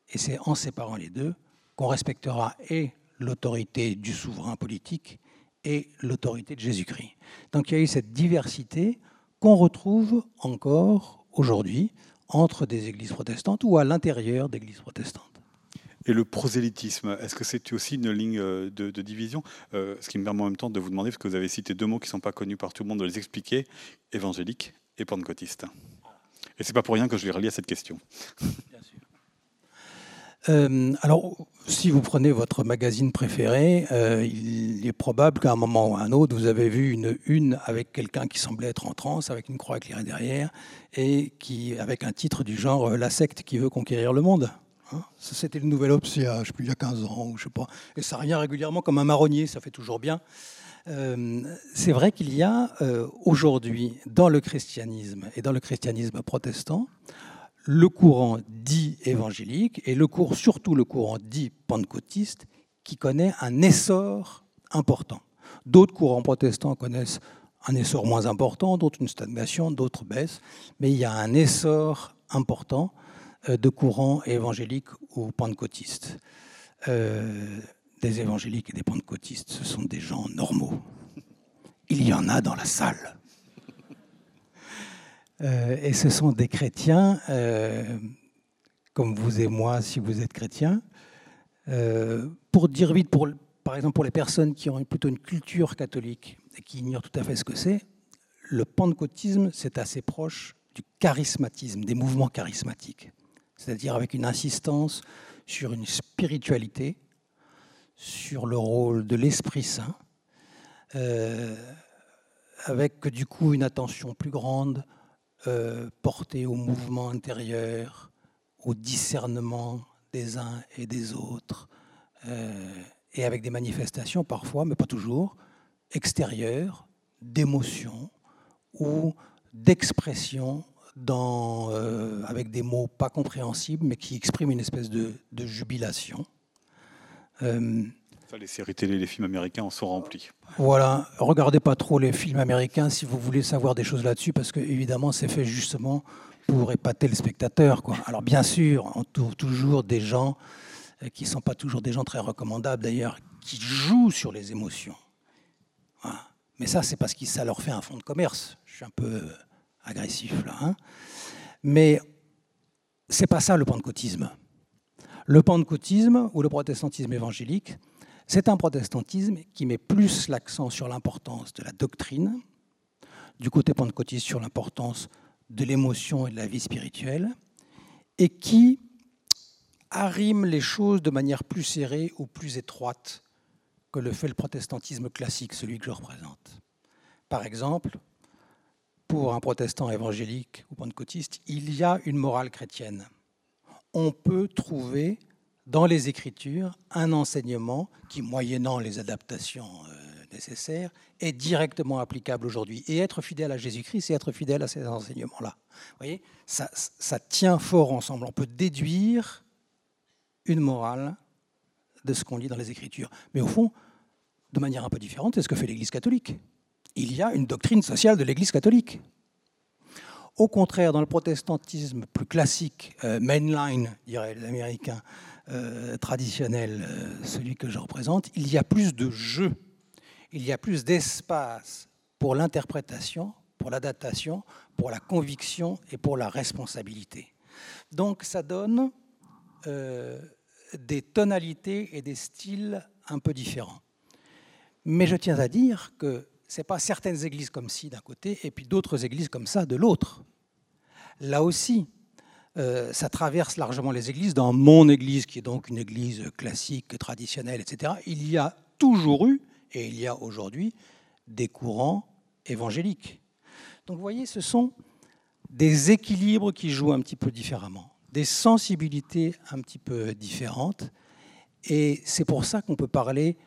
S3: et c'est en séparant les deux qu'on respectera et l'autorité du souverain politique et l'autorité de Jésus-Christ. Donc il y a eu cette diversité qu'on retrouve encore aujourd'hui entre des églises protestantes ou à l'intérieur d'églises protestantes.
S2: Et le prosélytisme, est-ce que c'est aussi une ligne euh, de, division? Euh, Ce qui me permet en même temps de vous demander, parce que vous avez cité deux mots qui ne sont pas connus par tout le monde, de les expliquer, évangélique et pentecôtiste. Et c'est pas pour rien que je vais relier à cette question. Bien sûr.
S3: Euh, alors, si vous prenez votre magazine préféré, euh, il est probable qu'à un moment ou à un autre, vous avez vu une une avec quelqu'un qui semblait être en transe, avec une croix éclairée derrière, et qui, avec un titre du genre La secte qui veut conquérir le monde. Hein. C'était le nouvel Obs il plus, il y a 15 ans, ou je sais pas. Et ça revient régulièrement comme un marronnier, ça fait toujours bien. c'est vrai qu'il y a aujourd'hui, dans le christianisme et dans le christianisme protestant, le courant dit évangélique et le surtout le courant dit pentecôtiste qui connaît un essor important. D'autres courants protestants connaissent un essor moins important, d'autres une stagnation, d'autres baissent, mais il y a un essor important euh, de courants évangéliques ou pentecôtistes. Euh, des évangéliques et des pentecôtistes, ce sont des gens normaux. Il y en a dans la salle. Euh, et ce sont des chrétiens, euh, comme vous et moi, si vous êtes chrétiens. Euh, pour dire vite, par exemple, pour les personnes qui ont plutôt une culture catholique et qui ignorent tout à fait ce que c'est, le pentecôtisme, c'est assez proche du charismatisme, des mouvements charismatiques. C'est-à-dire avec une insistance sur une spiritualité, sur le rôle de l'Esprit Saint, avec du coup une attention plus grande euh, porté au mouvement intérieur, au discernement des uns et des autres, euh, et avec des manifestations parfois, mais pas toujours, extérieures, d'émotions ou euh, avec des mots pas compréhensibles, mais qui expriment une espèce de, de jubilation
S2: les séries télé, les films américains en sont remplis.
S3: Voilà, regardez pas trop les films américains si vous voulez savoir des choses là-dessus, parce que évidemment c'est fait justement pour épater le spectateur. Quoi. Alors bien sûr, on trouve toujours des gens euh, qui ne sont pas toujours des gens très recommandables d'ailleurs, qui jouent sur les émotions. Mais ça, c'est parce que ça leur fait un fonds de commerce. Je suis un peu euh, agressif là. Hein. Mais c'est pas ça le pentecôtisme. Le pentecôtisme ou le protestantisme évangélique, c'est un protestantisme qui met plus l'accent sur l'importance de la doctrine, du côté pentecôtiste sur l'importance de l'émotion et de la vie spirituelle, et qui arrime les choses de manière plus serrée ou plus étroite que le fait le protestantisme classique, celui que je représente. Par exemple, pour un protestant évangélique ou pentecôtiste, il y a une morale chrétienne. On peut trouver dans les Écritures un enseignement qui, moyennant les adaptations euh, nécessaires, est directement applicable aujourd'hui. Et être fidèle à Jésus-Christ, c'est être fidèle à ces enseignements-là. Vous voyez, ça, ça tient fort ensemble. On peut déduire une morale de ce qu'on lit dans les Écritures. Mais au fond, de manière un peu différente, c'est ce que fait l'Église catholique. Il y a une doctrine sociale de l'Église catholique. Au contraire, dans le protestantisme plus classique, euh, mainline, diraient les Américains, euh, traditionnel, euh, celui que je représente, il y a plus de jeu, il y a plus d'espace pour l'interprétation, pour l'adaptation, pour la conviction et pour la responsabilité. Donc ça donne des tonalités et des styles un peu différents. Mais je tiens à dire que n'est pas certaines églises comme ci d'un côté et puis d'autres églises comme ça de l'autre. Là aussi, euh, ça traverse largement les églises. Dans mon église, qui est donc une église classique, traditionnelle, etc., il y a toujours eu, et il y a aujourd'hui, des courants évangéliques. Donc vous voyez, ce sont des équilibres qui jouent un petit peu différemment, des sensibilités un petit peu différentes. Et c'est pour ça qu'on peut parler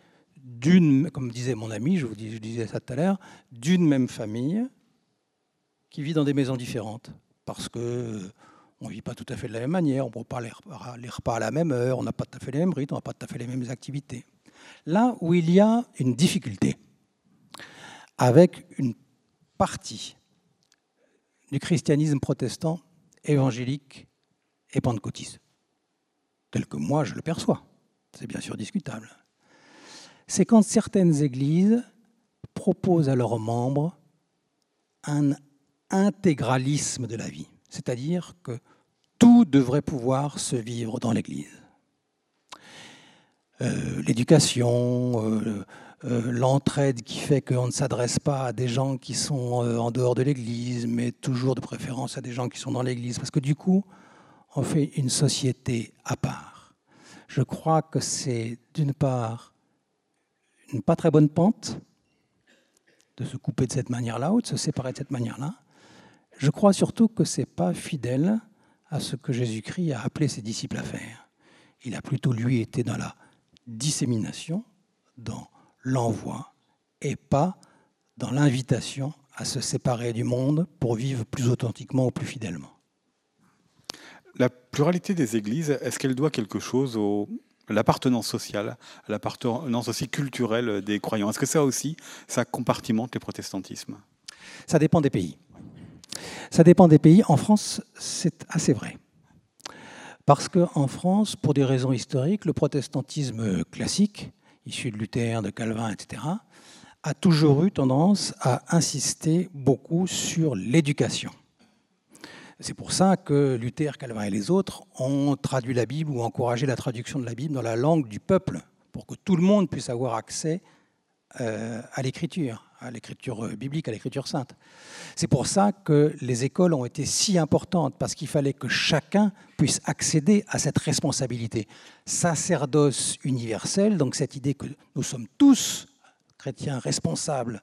S3: d'une, comme disait mon ami, je vous disais ça tout à l'heure, d'une même famille qui vit dans des maisons différentes. Parce que on ne vit pas tout à fait de la même manière, on ne prend pas les repas à la même heure, on n'a pas tout à fait les mêmes rythmes, on n'a pas tout à fait les mêmes activités. Là où il y a une difficulté avec une partie du christianisme protestant, évangélique et pentecôtiste, tel que moi je le perçois, c'est bien sûr discutable, c'est quand certaines églises proposent à leurs membres un intégralisme de la vie, c'est-à-dire que tout devrait pouvoir se vivre dans l'Église. Euh, l'éducation, euh, euh, l'entraide qui fait qu'on ne s'adresse pas à des gens qui sont en dehors de l'Église, mais toujours de préférence à des gens qui sont dans l'Église, parce que du coup, on fait une société à part. Je crois que c'est d'une part une pas très bonne pente de se couper de cette manière-là ou de se séparer de cette manière-là. Je crois surtout que ce n'est pas fidèle à ce que Jésus-Christ a appelé ses disciples à faire. Il a plutôt, lui, été dans la dissémination, dans l'envoi, et pas dans l'invitation à se séparer du monde pour vivre plus authentiquement ou plus fidèlement.
S2: La pluralité des églises, est-ce qu'elle doit quelque chose à l'appartenance sociale, l'appartenance aussi culturelle des croyants Est-ce que ça aussi, ça compartimente les protestantismes?
S3: Ça dépend des pays. Ça dépend des pays. En France, c'est assez vrai. Parce qu'en France, pour des raisons historiques, le protestantisme classique, issu de Luther, de Calvin, etc., a toujours eu tendance à insister beaucoup sur l'éducation. C'est pour ça que Luther, Calvin et les autres ont traduit la Bible ou encouragé la traduction de la Bible dans la langue du peuple, pour que tout le monde puisse avoir accès euh, à l'écriture à l'écriture biblique, à l'écriture sainte. C'est pour ça que les écoles ont été si importantes, parce qu'il fallait que chacun puisse accéder à cette responsabilité. Sacerdoce universel, donc cette idée que nous sommes tous chrétiens responsables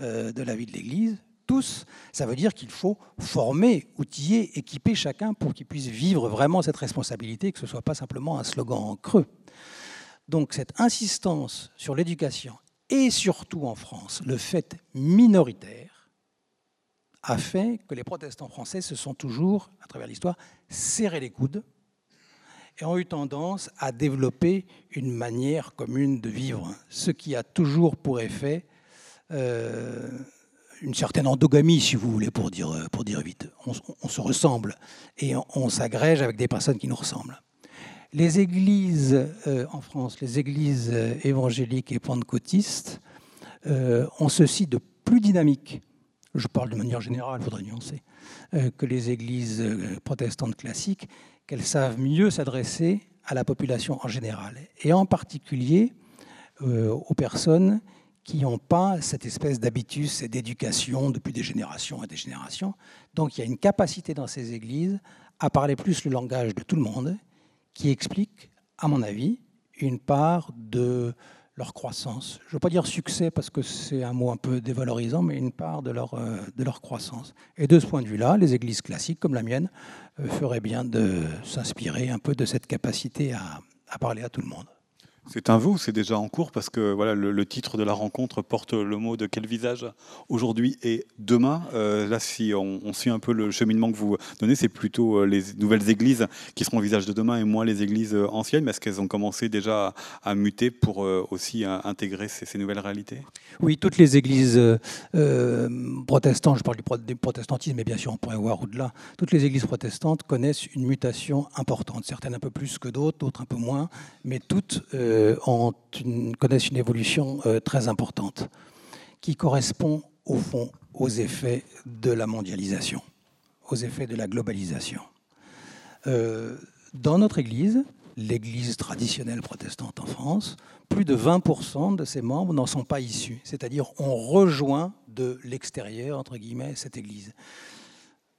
S3: euh, de la vie de l'Église, tous, ça veut dire qu'il faut former, outiller, équiper chacun pour qu'il puisse vivre vraiment cette responsabilité, que ce ne soit pas simplement un slogan en creux. Donc cette insistance sur l'éducation et surtout en France, le fait minoritaire a fait que les protestants français se sont toujours, à travers l'histoire, serrés les coudes et ont eu tendance à développer une manière commune de vivre, ce qui a toujours pour effet euh, une certaine endogamie, si vous voulez, pour dire, pour dire vite. On, se ressemble et on s'agrège avec des personnes qui nous ressemblent les églises euh, en France, les églises euh, évangéliques et pentecôtistes, euh, ont ceci de plus dynamique, je parle de manière générale, il faudrait nuancer, que les églises protestantes classiques, qu'elles savent mieux s'adresser à la population en général, et en particulier aux personnes qui n'ont pas cette espèce d'habitus et d'éducation depuis des générations et des générations. Donc il y a une capacité dans ces églises à parler plus le langage de tout le monde qui explique, à mon avis, une part de leur croissance. Je ne veux pas dire succès parce que c'est un mot un peu dévalorisant, mais une part de leur, euh, de leur croissance. Et de ce point de vue-là, les églises classiques comme la mienne euh, feraient bien de s'inspirer un peu de cette capacité à, à parler à tout le monde.
S2: C'est un vous, c'est déjà en cours parce que voilà, le, titre de la rencontre porte le mot de quel visage aujourd'hui et demain. Euh, là, si on, suit un peu le cheminement que vous donnez, c'est plutôt euh, les nouvelles églises qui seront au visage de demain et moins les églises euh, anciennes. Mais est-ce qu'elles ont commencé déjà à, muter pour aussi intégrer ces, nouvelles réalités?
S3: Oui, toutes les églises protestantes, je parle du protestantisme, mais bien sûr on pourrait voir au-delà, toutes les églises protestantes connaissent une mutation importante, certaines un peu plus que d'autres, d'autres un peu moins, mais toutes euh, connaissent une évolution euh, très importante qui correspond au fond aux effets de la mondialisation, aux effets de la globalisation. Euh, dans notre Église, l'Église traditionnelle protestante en France, plus de 20% de ses membres n'en sont pas issus, c'est-à-dire on rejoint de l'extérieur, entre guillemets, cette Église.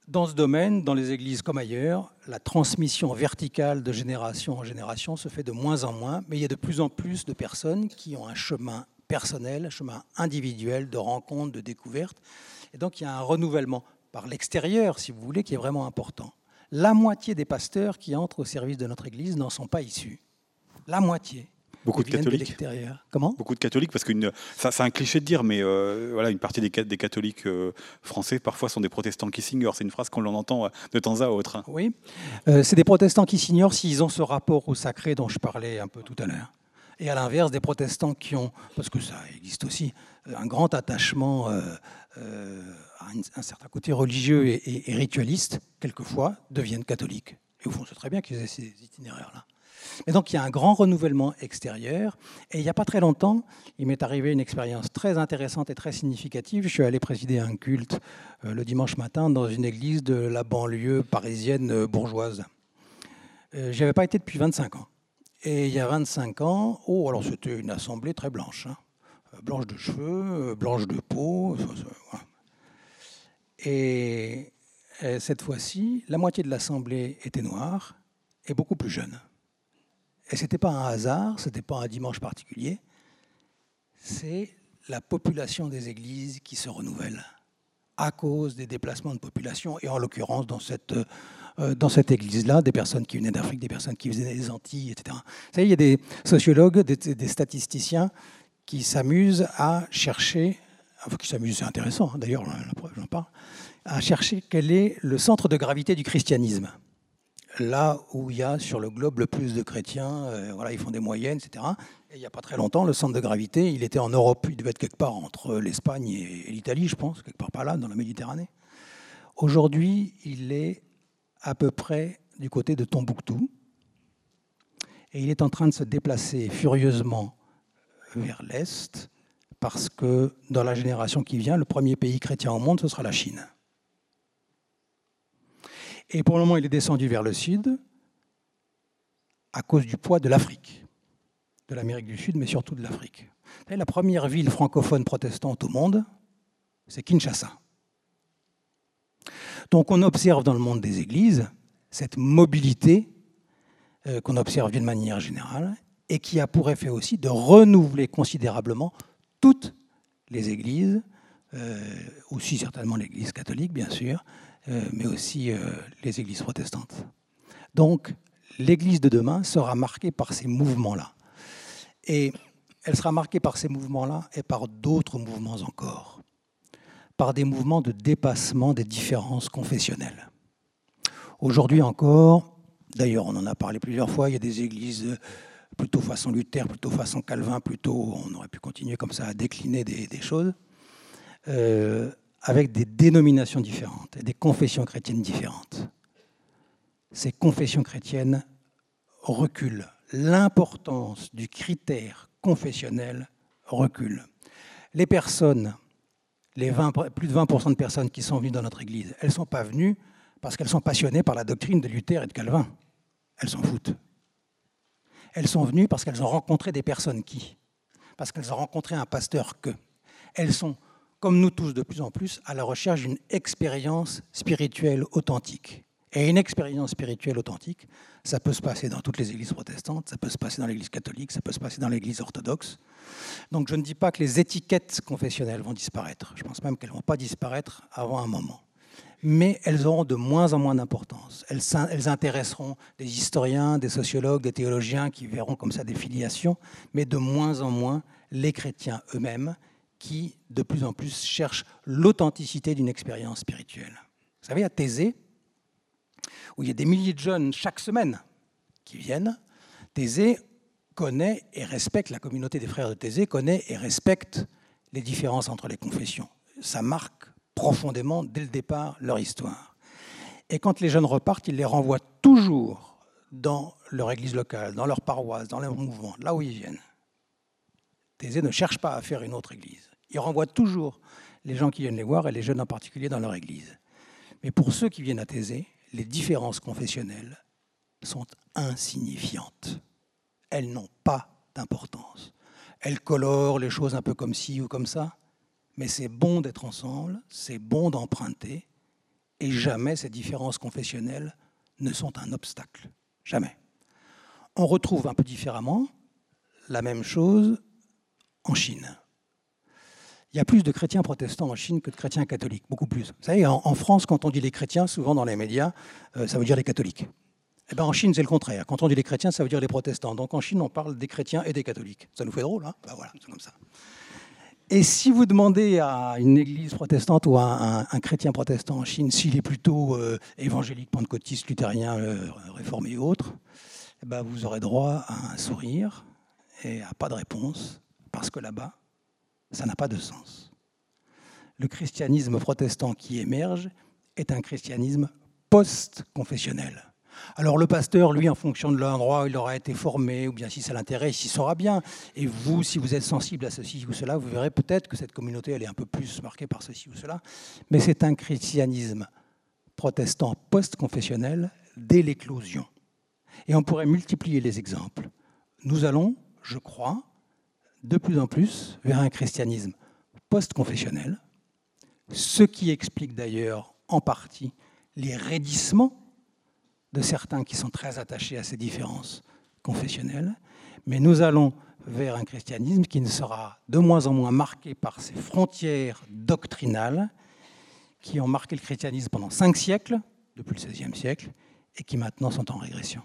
S3: Dans ce domaine, dans les églises comme ailleurs, la transmission verticale de génération en génération se fait de moins en moins, mais il y a de plus en plus de personnes qui ont un chemin personnel, un chemin individuel de rencontre, de découverte. Et donc il y a un renouvellement par l'extérieur, si vous voulez, qui est vraiment important. La moitié des pasteurs qui entrent au service de notre Église n'en sont pas issus. La moitié.
S2: Beaucoup de catholiques.
S3: Comment?
S2: Beaucoup de catholiques, parce que c'est un cliché de dire, mais euh, voilà, une partie des, des catholiques euh, français parfois sont des protestants qui s'ignorent. C'est une phrase qu'on entend euh, de temps à autre. Hein.
S3: Oui, c'est des protestants qui s'ignorent s'ils ont ce rapport au sacré dont je parlais un peu tout à l'heure. et à l'inverse des protestants qui ont, parce que ça existe aussi, un grand attachement à un, certain côté religieux et, ritualiste, quelquefois deviennent catholiques. Et au fond, c'est très bien qu'ils aient ces itinéraires-là. Mais donc il y a un grand renouvellement extérieur. Et il n'y a pas très longtemps, il m'est arrivé une expérience très intéressante et très significative. Je suis allé présider un culte euh, le dimanche matin dans une église de la banlieue parisienne bourgeoise. Euh, J'y avais pas été depuis 25 ans. Et il y a 25 ans, oh, alors c'était une assemblée très blanche. Hein. Euh, blanche de cheveux, blanche de peau. Et cette fois-ci, la moitié de l'assemblée était noire et beaucoup plus jeune. Et ce n'était pas un hasard, ce n'était pas un dimanche particulier, c'est la population des églises qui se renouvelle à cause des déplacements de population, et en l'occurrence dans cette, euh, église-là, des personnes qui venaient d'Afrique, des personnes qui venaient des Antilles, etc. Vous savez, il y a des sociologues, des, statisticiens qui s'amusent à chercher, enfin qui s'amusent, c'est intéressant hein, d'ailleurs, j'en parle, à chercher quel est le centre de gravité du christianisme là où il y a sur le globe le plus de chrétiens. Euh, voilà, ils font des moyennes, etc. Et il n'y a pas très longtemps, le centre de gravité, il était en Europe. Il devait être quelque part entre l'Espagne et, l'Italie, je pense, quelque part par là, dans la Méditerranée. Aujourd'hui, il est à peu près du côté de Tombouctou. Et il est en train de se déplacer furieusement vers l'Est, parce que dans la génération qui vient, le premier pays chrétien au monde, ce sera la Chine. Et pour le moment, il est descendu vers le sud à cause du poids de l'Afrique, de l'Amérique du Sud, mais surtout de l'Afrique. La première ville francophone protestante au monde, c'est Kinshasa. Donc on observe dans le monde des églises cette mobilité euh, qu'on observe d'une manière générale et qui a pour effet aussi de renouveler considérablement toutes les églises, euh, aussi certainement l'Église catholique bien sûr, mais aussi euh, les églises protestantes. Donc, l'Église de demain sera marquée par ces mouvements-là. Et elle sera marquée par ces mouvements-là et par d'autres mouvements encore, par des mouvements de dépassement des différences confessionnelles. Aujourd'hui encore, d'ailleurs on en a parlé plusieurs fois, il y a des églises plutôt façon Luther, plutôt façon Calvin, plutôt on aurait pu continuer comme ça à décliner des, choses. Euh, avec des dénominations différentes et des confessions chrétiennes différentes. Ces confessions chrétiennes reculent. L'importance du critère confessionnel recule. Les personnes, les 20, plus de 20% de personnes qui sont venues dans notre Église, elles ne sont pas venues parce qu'elles sont passionnées par la doctrine de Luther et de Calvin. Elles s'en foutent. Elles sont venues parce qu'elles ont rencontré des personnes qui? Parce qu'elles ont rencontré un pasteur que Elles sont comme nous tous de plus en plus, à la recherche d'une expérience spirituelle authentique. Et une expérience spirituelle authentique, ça peut se passer dans toutes les églises protestantes, ça peut se passer dans l'église catholique, ça peut se passer dans l'église orthodoxe. Donc je ne dis pas que les étiquettes confessionnelles vont disparaître. Je pense même qu'elles ne vont pas disparaître avant un moment. Mais elles auront de moins en moins d'importance. Elles, elles intéresseront des historiens, des sociologues, des théologiens qui verront comme ça des filiations, mais de moins en moins les chrétiens eux-mêmes qui, de plus en plus, cherchent l'authenticité d'une expérience spirituelle. Vous savez, à Thésée, où il y a des milliers de jeunes chaque semaine qui viennent, Thésée connaît et respecte, la communauté des frères de Thésée connaît et respecte les différences entre les confessions. Ça marque profondément, dès le départ, leur histoire. Et quand les jeunes repartent, ils les renvoient toujours dans leur église locale, dans leur paroisse, dans leur mouvement, là où ils viennent. Thésée ne cherche pas à faire une autre église. Il renvoie toujours les gens qui viennent les voir, et les jeunes en particulier, dans leur église. Mais pour ceux qui viennent à Thésée, les différences confessionnelles sont insignifiantes. Elles n'ont pas d'importance. Elles colorent les choses un peu comme ci ou comme ça, mais c'est bon d'être ensemble, c'est bon d'emprunter, et jamais ces différences confessionnelles ne sont un obstacle. Jamais. On retrouve un peu différemment la même chose en Chine. Il y a plus de chrétiens protestants en Chine que de chrétiens catholiques, beaucoup plus. Vous savez, en, France, quand on dit les chrétiens, souvent dans les médias, euh, ça veut dire les catholiques. Eh ben, en Chine, c'est le contraire. Quand on dit les chrétiens, ça veut dire les protestants. Donc en Chine, on parle des chrétiens et des catholiques. Ça nous fait drôle, hein? Ben voilà, c'est comme ça. Et si vous demandez à une église protestante ou à un, chrétien protestant en Chine s'il est plutôt euh, évangélique, pentecôtiste, luthérien, euh, réformé ou autre, eh ben, vous aurez droit à un sourire et n'a pas de réponse, parce que là-bas, ça n'a pas de sens. Le christianisme protestant qui émerge est un christianisme post-confessionnel. Alors le pasteur, lui, en fonction de l'endroit où il aura été formé, ou bien si ça l'intéresse, il saura bien. Et vous, si vous êtes sensible à ceci ou cela, vous verrez peut-être que cette communauté, elle est un peu plus marquée par ceci ou cela. Mais c'est un christianisme protestant post-confessionnel dès l'éclosion. Et on pourrait multiplier les exemples. Nous allons, je crois, de plus en plus vers un christianisme post-confessionnel, ce qui explique d'ailleurs en partie les raidissements de certains qui sont très attachés à ces différences confessionnelles, mais nous allons vers un christianisme qui ne sera de moins en moins marqué par ces frontières doctrinales qui ont marqué le christianisme pendant cinq siècles, depuis le XVIe siècle, et qui maintenant sont en régression.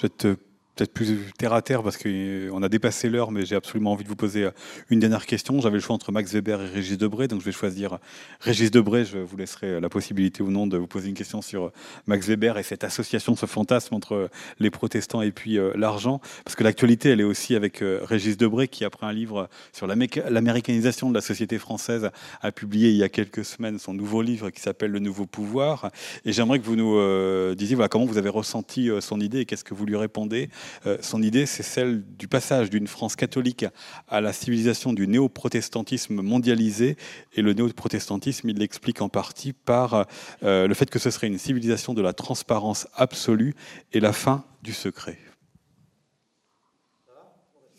S2: Je te peut-être plus terre à terre parce qu'on a dépassé l'heure, mais j'ai absolument envie de vous poser euh, une dernière question. J'avais le choix entre Max Weber et Régis Debray, donc je vais choisir Régis Debray. Je vous laisserai la possibilité ou non de vous poser une question sur Max Weber et cette association, ce fantasme entre les protestants et puis euh, l'argent. Parce que l'actualité, elle est aussi avec euh, Régis Debray, qui, après un livre sur l'américanisation de la société française, a publié il y a quelques semaines son nouveau livre qui s'appelle Le Nouveau Pouvoir. Et j'aimerais que vous nous disiez voilà, comment vous avez ressenti son idée et qu'est-ce que vous lui répondez. Euh, son idée, c'est celle du passage d'une France catholique à la civilisation du néo-protestantisme mondialisé. Et le néo-protestantisme, il l'explique en partie par euh, le fait que ce serait une civilisation de la transparence absolue et la fin du secret.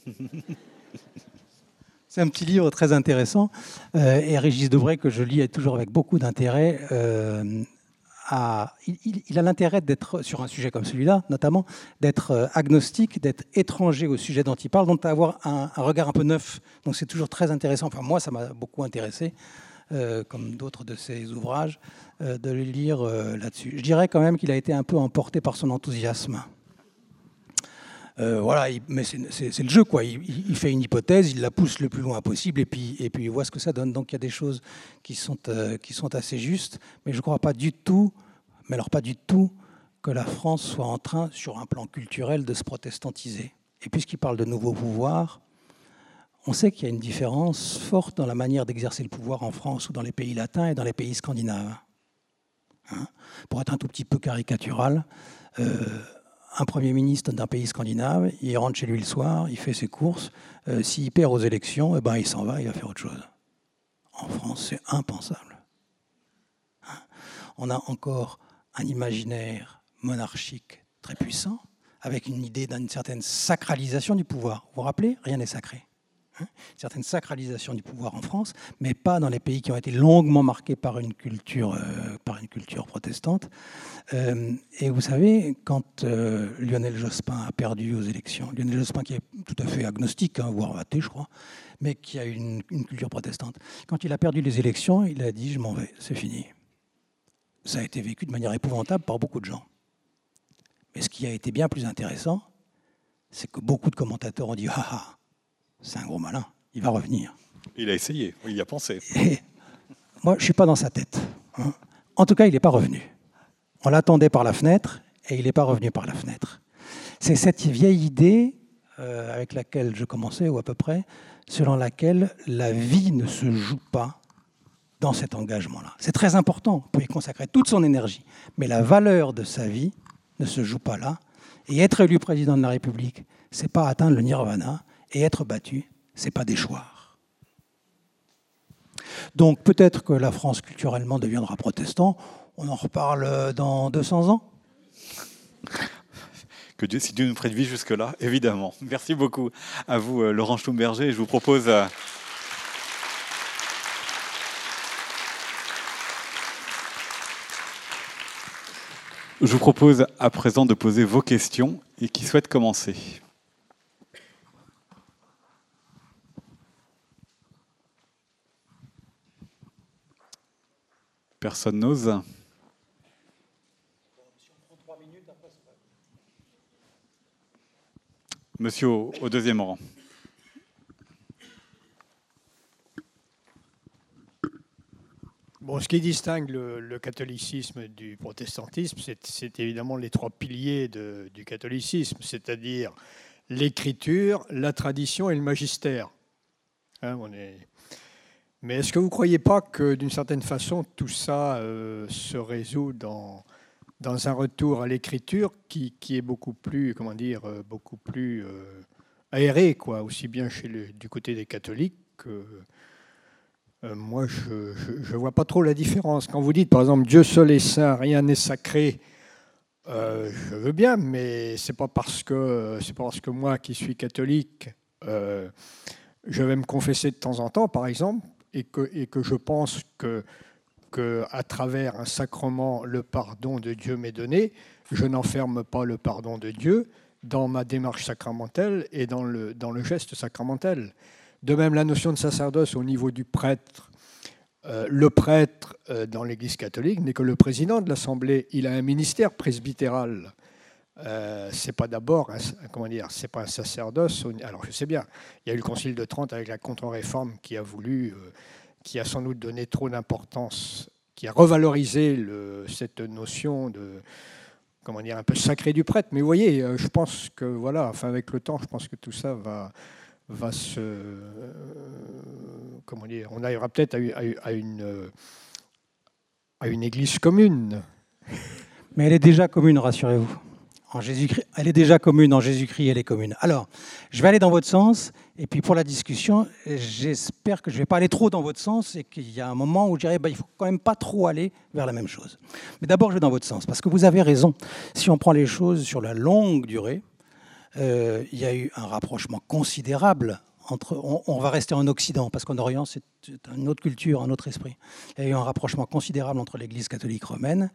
S2: <laughs>
S3: C'est un petit livre très intéressant. Euh, et Régis Debray, que je lis toujours avec beaucoup d'intérêt, il, a l'intérêt d'être, sur un sujet comme celui-là, notamment, d'être euh, agnostique, d'être étranger au sujet dont il parle, donc d'avoir un, regard un peu neuf. Donc c'est toujours très intéressant. Enfin, moi, ça m'a beaucoup intéressé, euh, comme d'autres de ses ouvrages, euh, de le lire là-dessus. Je dirais quand même qu'il a été un peu emporté par son enthousiasme. Voilà, mais c'est le jeu, quoi. Il, fait une hypothèse, il la pousse le plus loin possible, et puis, puis il voit ce que ça donne. Donc il y a des choses qui sont, sont assez justes, mais je ne crois pas du tout mais alors pas du tout que la France soit en train, sur un plan culturel, de se protestantiser. Et puisqu'il parle de nouveaux pouvoirs, on sait qu'il y a une différence forte dans la manière d'exercer le pouvoir en France ou dans les pays latins et dans les pays scandinaves. Hein Pour être un tout petit peu caricatural, euh, un Premier ministre d'un pays scandinave, il rentre chez lui le soir, il fait ses courses, euh, s'il perd aux élections, eh ben, il s'en va, il va faire autre chose. En France, c'est impensable. Hein? On a encore un imaginaire monarchique très puissant, avec une idée d'une certaine sacralisation du pouvoir. Vous vous rappelez? Rien n'est sacré. <laughs> Hein une certaine sacralisation du pouvoir en France, mais pas dans les pays qui ont été longuement marqués par une culture, euh, par une culture protestante. Euh, et vous savez, quand euh, Lionel Jospin a perdu aux élections, Lionel Jospin qui est tout à fait agnostique, hein, voire athée, je crois, mais qui a une, une culture protestante, quand il a perdu les élections, il a dit Je m'en vais, c'est fini ça a été vécu de manière épouvantable par beaucoup de gens. Mais ce qui a été bien plus intéressant, c'est que beaucoup de commentateurs ont dit Ah, ah c'est un gros malin, il va revenir.
S2: Il a essayé, il y a pensé.
S3: moi, je ne suis pas dans sa tête. Hein. En tout cas, il n'est pas revenu. On l'attendait par la fenêtre et il n'est pas revenu par la fenêtre. C'est cette vieille idée euh, avec laquelle je commençais, ou à peu près, selon laquelle la vie ne se joue pas dans cet engagement-là. C'est très important, on peut y consacrer toute son énergie, mais la valeur de sa vie ne se joue pas là. Et être élu président de la République, c'est pas atteindre le nirvana, et être battu, c'est pas déchoir. Donc peut-être que la France culturellement deviendra protestant, on en reparle dans 200 ans.
S2: Que Dieu, si Dieu nous prête jusque-là, évidemment. Merci beaucoup à vous, euh, Laurent Schlumberger. Je vous propose euh, Je vous propose à présent de poser vos questions et qui souhaite commencer. Personne n'ose Monsieur au deuxième rang.
S4: Bon, ce qui distingue le, catholicisme du protestantisme, c'est évidemment les trois piliers du catholicisme, c'est-à-dire l'écriture, la tradition et le magistère. Hein. Mais est-ce que vous ne croyez pas que d'une certaine façon, tout ça euh, se résout dans, dans un retour à l'écriture qui, qui, est beaucoup plus, comment dire, euh, beaucoup plus euh, aéré, quoi, aussi bien chez du côté des catholiques que moi, je ne vois pas trop la différence. Quand vous dites, par exemple, Dieu seul est saint, rien n'est sacré, je veux bien, mais c'est pas parce que c'est parce que moi qui suis catholique, je vais me confesser de temps en temps, par exemple, et que, je pense que, à travers un sacrement, le pardon de Dieu m'est donné, je n'enferme pas le pardon de Dieu dans ma démarche sacramentelle et dans le, dans le geste sacramentel. De même, la notion de sacerdoce au niveau du prêtre, euh, le prêtre euh, dans l'Église catholique n'est que le président de l'Assemblée. Il a un ministère presbytéral. Euh, c'est pas d'abord comment dire, c'est pas un sacerdoce. Alors je sais bien, il y a eu le Concile de Trente avec la contre-réforme qui a voulu, euh, qui a sans doute donné trop d'importance, qui a revalorisé cette notion de comment dire un peu sacré du prêtre. Mais vous voyez, euh, je pense que voilà, enfin avec le temps, je pense que tout ça va va se comment dire, on arrivera peut-être à, une à une église commune.
S3: Mais elle est déjà commune, rassurez-vous. En Jésus-Christ, elle est déjà commune, en Jésus-Christ, elle est commune. Alors, je vais aller dans votre sens, et puis pour la discussion, j'espère que je ne vais pas aller trop dans votre sens, et qu'il y a un moment où je dirais, bah, il ne faut quand même pas trop aller vers la même chose. Mais d'abord, je vais dans votre sens, parce que vous avez raison. Si on prend les choses sur la longue durée, euh, il y a eu un rapprochement considérable entre, on, va rester en Occident, parce qu'en Orient, c'est une autre culture, un autre esprit. Il y a eu un rapprochement considérable entre l'Église catholique romaine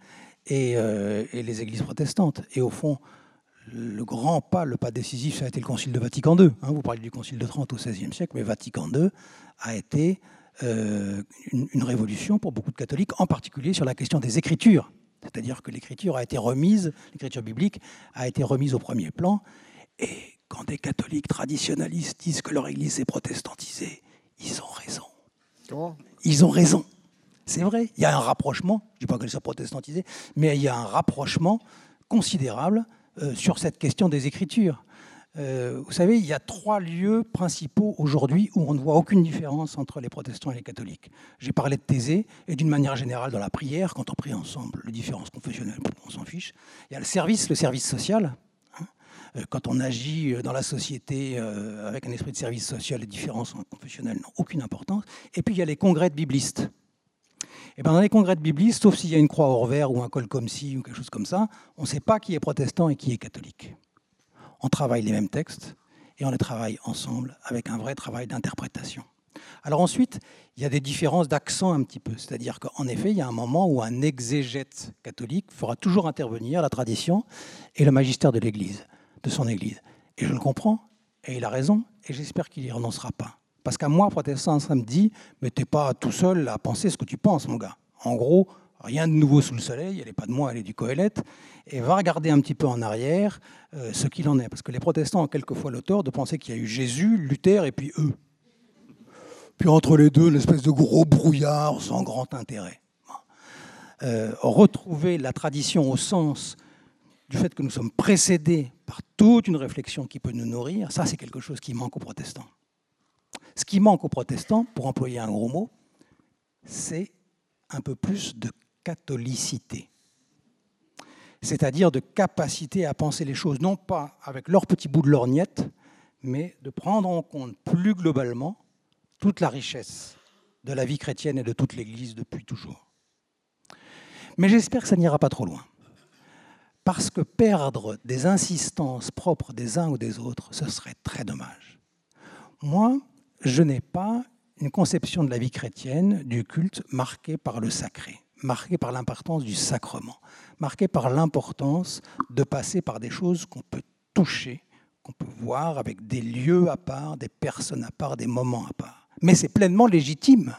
S3: euh, et, les églises protestantes. Et au fond, le grand pas, le pas décisif, ça a été le Concile de Vatican II. Hein. vous parlez du Concile de Trente au XVIe siècle, mais Vatican II a été euh, une, révolution pour beaucoup de catholiques, en particulier sur la question des Écritures. C'est-à-dire que l'écriture a été remise, l'écriture biblique a été remise au premier plan. Et quand des catholiques traditionnalistes disent que leur Église est protestantisée, ils ont raison. Ils ont raison. C'est vrai, il y a un rapprochement, je ne dis pas qu'elle soit protestantisée, mais il y a un rapprochement considérable euh, sur cette question des Écritures. Euh, vous savez, il y a trois lieux principaux aujourd'hui où on ne voit aucune différence entre les protestants et les catholiques. J'ai parlé de Thésée, et d'une manière générale, dans la prière, quand on prie ensemble, les différences confessionnelles, on s'en fiche. Il y a le service, le service social. Hein. Euh, quand on agit dans la société avec un esprit de service social, les différences confessionnelles n'ont aucune importance. Et puis il y a les congrès de biblistes. Et eh ben, dans les congrès de biblistes, sauf s'il y a une croix hors vert ou un col comme ci ou quelque chose comme ça, on ne sait pas qui est protestant et qui est catholique. On travaille les mêmes textes et on les travaille ensemble avec un vrai travail d'interprétation. Alors ensuite, il y a des différences d'accent un petit peu. C'est-à-dire qu'en effet, il y a un moment où un exégète catholique fera toujours intervenir la tradition et le magistère de l'Église, de son Église. Et je le comprends, et il a raison, et j'espère qu'il n'y renoncera pas. Parce qu'à moi, protestant, ça me dit, mais t'es pas tout seul à penser ce que tu penses, mon gars. En gros, rien de nouveau sous le soleil, elle n'est pas de moi, elle est du Coëlette, et va regarder un petit peu en arrière euh, ce qu'il en est. Parce que les protestants ont quelquefois le de penser qu'il y a eu Jésus, Luther et puis eux. Puis entre les deux, l'espèce de gros brouillard sans grand intérêt. Euh, retrouver la tradition au sens du fait que nous sommes précédés par toute une réflexion qui peut nous nourrir, ça c'est quelque chose qui manque aux protestants. Ce qui manque aux protestants, pour employer un gros mot, c'est un peu plus de catholicité. C'est-à-dire de capacité à penser les choses, non pas avec leur petit bout de lorgnette, mais de prendre en compte plus globalement toute la richesse de la vie chrétienne et de toute l'Église depuis toujours. Mais j'espère que ça n'ira pas trop loin. Parce que perdre des insistances propres des uns ou des autres, ce serait très dommage. Moi, je n'ai pas une conception de la vie chrétienne, du culte, marquée par le sacré, marquée par l'importance du sacrement, marquée par l'importance de passer par des choses qu'on peut toucher, qu'on peut voir avec des lieux à part, des personnes à part, des moments à part. Mais c'est pleinement légitime.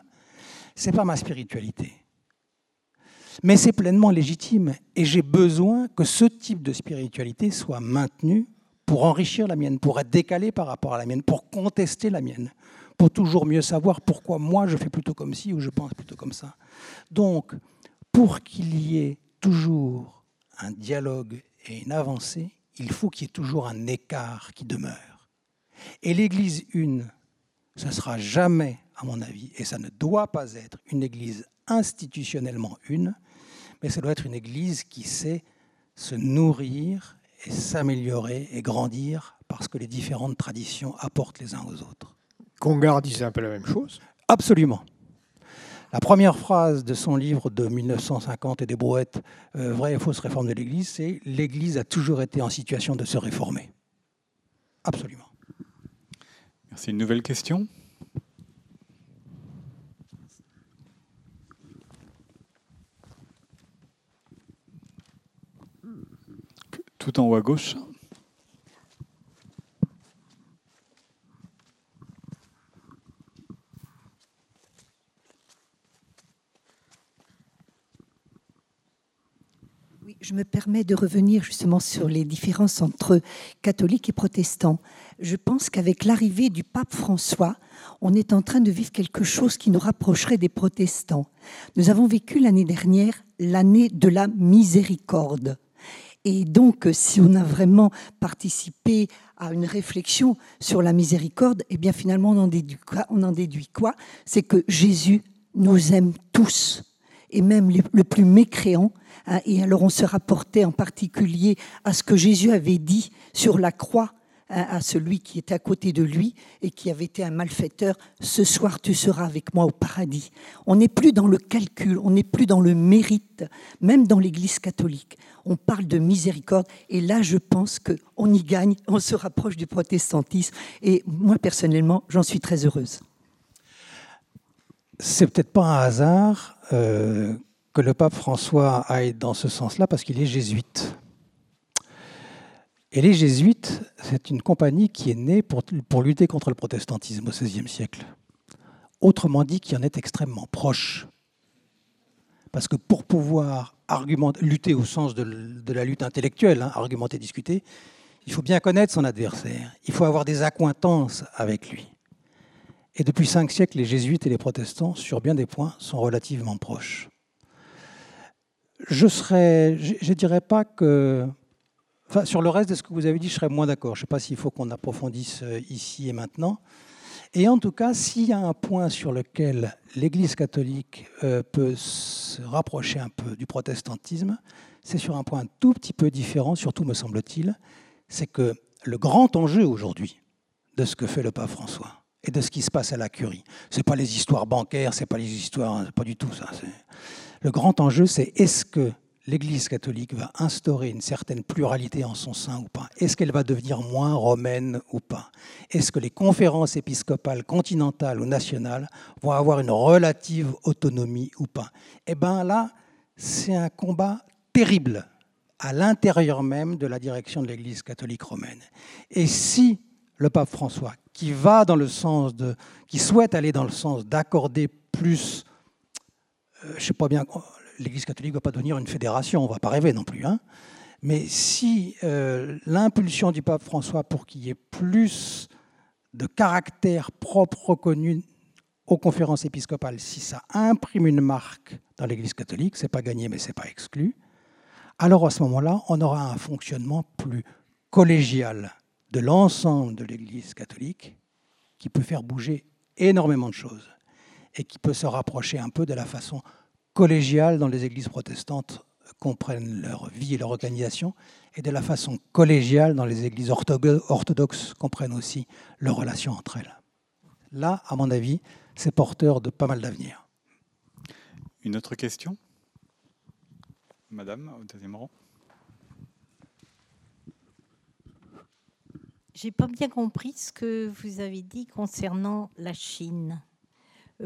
S3: Ce n'est pas ma spiritualité. Mais c'est pleinement légitime. Et j'ai besoin que ce type de spiritualité soit maintenu pour enrichir la mienne, pour être décalé par rapport à la mienne, pour contester la mienne, pour toujours mieux savoir pourquoi moi je fais plutôt comme ci ou je pense plutôt comme ça. Donc, pour qu'il y ait toujours un dialogue et une avancée, il faut qu'il y ait toujours un écart qui demeure. Et l'Église une, ce ne sera jamais, à mon avis, et ça ne doit pas être une Église institutionnellement une, mais ça doit être une Église qui sait se nourrir et s'améliorer et grandir parce que les différentes traditions apportent les uns aux autres.
S4: Congar disait un peu la même chose.
S3: Absolument. La première phrase de son livre de 1950 et des brouettes, euh, Vraie et fausse réforme de l'Église, c'est L'Église a toujours été en situation de se réformer. Absolument.
S2: Merci. Une nouvelle question? Tout en haut à gauche.
S5: je me permets de revenir justement sur les différences entre catholiques et protestants. Je pense qu'avec l'arrivée du pape François, on est en train de vivre quelque chose qui nous rapprocherait des protestants. Nous avons vécu l'année dernière l'année de la miséricorde. Et donc, si on a vraiment participé à une réflexion sur la miséricorde, eh bien finalement, on en déduit quoi, on en déduit quoi? C'est que Jésus nous aime tous, et même le plus mécréant, Hein, et alors on se rapportait en particulier à ce que Jésus avait dit sur la croix à celui qui était à côté de lui et qui avait été un malfaiteur, ce soir tu seras avec moi au paradis. On n'est plus dans le calcul, on n'est plus dans le mérite, même dans l'Église catholique. On parle de miséricorde et là je pense qu'on y gagne, on se rapproche du protestantisme et moi personnellement j'en suis très heureuse.
S3: C'est peut-être pas un hasard euh, que le pape François aille dans ce sens-là parce qu'il est jésuite. Et les jésuites, c'est une compagnie qui est née pour, pour lutter contre le protestantisme au XVIe siècle. Autrement dit, qui en est extrêmement proche. Parce que pour pouvoir argumenter, lutter au sens de, de la lutte intellectuelle, hein, argumenter, discuter, il faut bien connaître son adversaire. Il faut avoir des accointances avec lui. Et depuis cinq siècles, les jésuites et les protestants, sur bien des points, sont relativement proches je serais, je, dirais pas que, sur le reste de ce que vous avez dit, je serais moins d'accord. Je ne sais pas s'il faut qu'on approfondisse euh, ici et maintenant. Et en tout cas, s'il y a un point sur lequel l'Église catholique euh, peut se rapprocher un peu du protestantisme, c'est sur un point tout petit peu différent, surtout me semble-t-il, c'est que le grand enjeu aujourd'hui de ce que fait le pape François et de ce qui se passe à la curie, c'est pas les histoires bancaires, c'est pas les histoires, pas du tout ça. Le grand enjeu, c'est est-ce que l'Église catholique va instaurer une certaine pluralité en son sein ou pas? Est-ce qu'elle va devenir moins romaine ou pas? Est-ce que les conférences épiscopales continentales ou nationales vont avoir une relative autonomie ou pas? Eh bien là, c'est un combat terrible à l'intérieur même de la direction de l'Église catholique romaine. Et si le pape François, qui va dans le sens de, qui souhaite aller dans le sens d'accorder plus euh, sais pas bien, l'Église catholique ne va pas devenir une fédération, on ne va pas rêver non plus. Hein. Mais si euh, l'impulsion du pape François pour qu'il y ait plus de caractère propre reconnu aux conférences épiscopales, si ça imprime une marque dans l'Église catholique, c'est pas gagné, mais c'est pas exclu. Alors à ce moment-là, on aura un fonctionnement plus collégial de l'ensemble de l'Église catholique qui peut faire bouger énormément de choses et qui peut se rapprocher un peu de la façon collégiale dont les églises protestantes comprennent leur vie et leur organisation, et de la façon collégiale dont les églises orthodoxes comprennent aussi leurs relations entre elles. Là, à mon avis, c'est porteur de pas mal d'avenir.
S2: Une autre question? Madame, au deuxième rang.
S6: J'ai pas bien compris ce que vous avez dit concernant la Chine.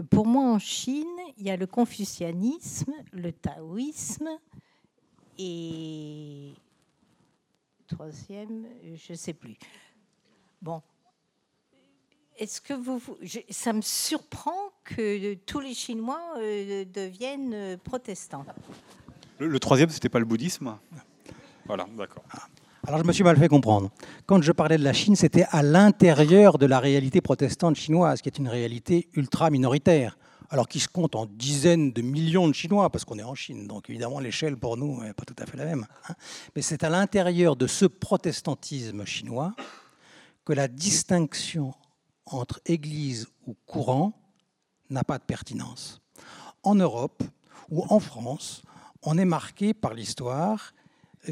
S6: Pour moi, en Chine, il y a le confucianisme, le taoïsme et troisième, je ne sais plus. Bon, est-ce que vous, ça me surprend que tous les Chinois euh, deviennent protestants?
S2: Le, le troisième, c'était pas le bouddhisme? Voilà, d'accord.
S3: Alors je me suis mal fait comprendre. Quand je parlais de la Chine, c'était à l'intérieur de la réalité protestante chinoise, qui est une réalité ultra minoritaire. alors qui se compte en dizaines de millions de Chinois, parce qu'on est en Chine, donc évidemment l'échelle pour nous n'est pas tout à fait la même. Hein. Mais c'est à l'intérieur de ce protestantisme chinois que la distinction entre Église ou courant n'a pas de pertinence. En Europe ou en France, on est marqué par l'histoire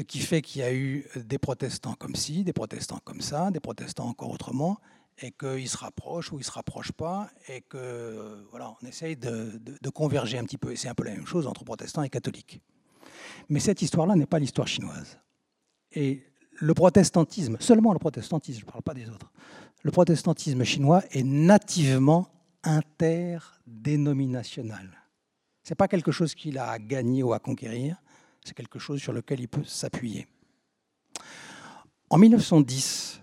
S3: qui fait qu'il y a eu des protestants comme ci, des protestants comme ça, des protestants encore autrement, et qu'ils se rapprochent ou ils ne se rapprochent pas, et que euh, voilà, on essaye de, de, converger un petit peu. Et c'est un peu la même chose entre protestants et catholiques. Mais cette histoire-là n'est pas l'histoire chinoise. Et le protestantisme, seulement le protestantisme, je ne parle pas des autres, le protestantisme chinois est nativement interdénominational. Ce n'est pas quelque chose qu'il a à gagner ou à conquérir, c'est quelque chose sur lequel il peut s'appuyer. En 1910,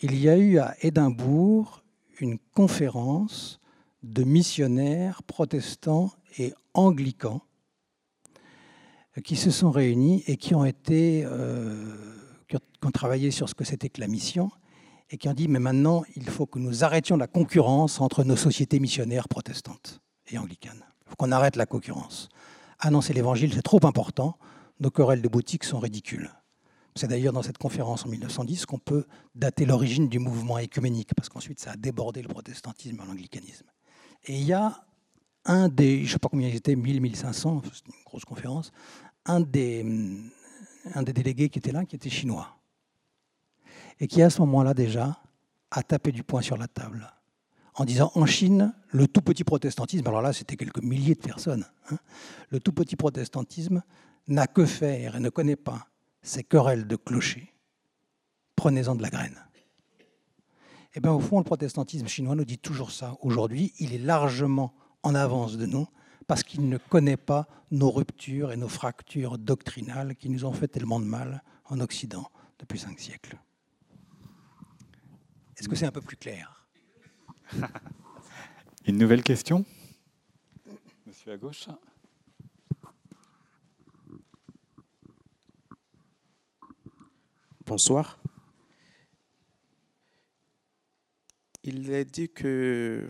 S3: il y a eu à Édimbourg une conférence de missionnaires protestants et anglicans qui se sont réunis et qui ont été euh, qui ont travaillé sur ce que c'était que la mission et qui ont dit mais maintenant il faut que nous arrêtions la concurrence entre nos sociétés missionnaires protestantes et anglicanes. Il faut qu'on arrête la concurrence. Annoncer l'évangile, c'est trop important. Nos querelles de boutique sont ridicules. C'est d'ailleurs dans cette conférence en 1910 qu'on peut dater l'origine du mouvement écuménique, parce qu'ensuite ça a débordé le protestantisme et l'anglicanisme. Et il y a un des, je ne sais pas combien ils étaient, 1000, 1500, c'est une grosse conférence, un des, un des délégués qui était là, qui était chinois, et qui à ce moment-là déjà a tapé du poing sur la table, en disant en Chine, le tout petit protestantisme, alors là c'était quelques milliers de personnes, hein, le tout petit protestantisme n'a que faire et ne connaît pas ces querelles de clochers, prenez-en de la graine. Eh bien, au fond, le protestantisme chinois nous dit toujours ça. Aujourd'hui, il est largement en avance de nous parce qu'il ne connaît pas nos ruptures et nos fractures doctrinales qui nous ont fait tellement de mal en Occident depuis cinq siècles. Est-ce que c'est un peu plus clair? <laughs>
S2: Une nouvelle question? Monsieur à gauche.
S7: Bonsoir. Il est dit que,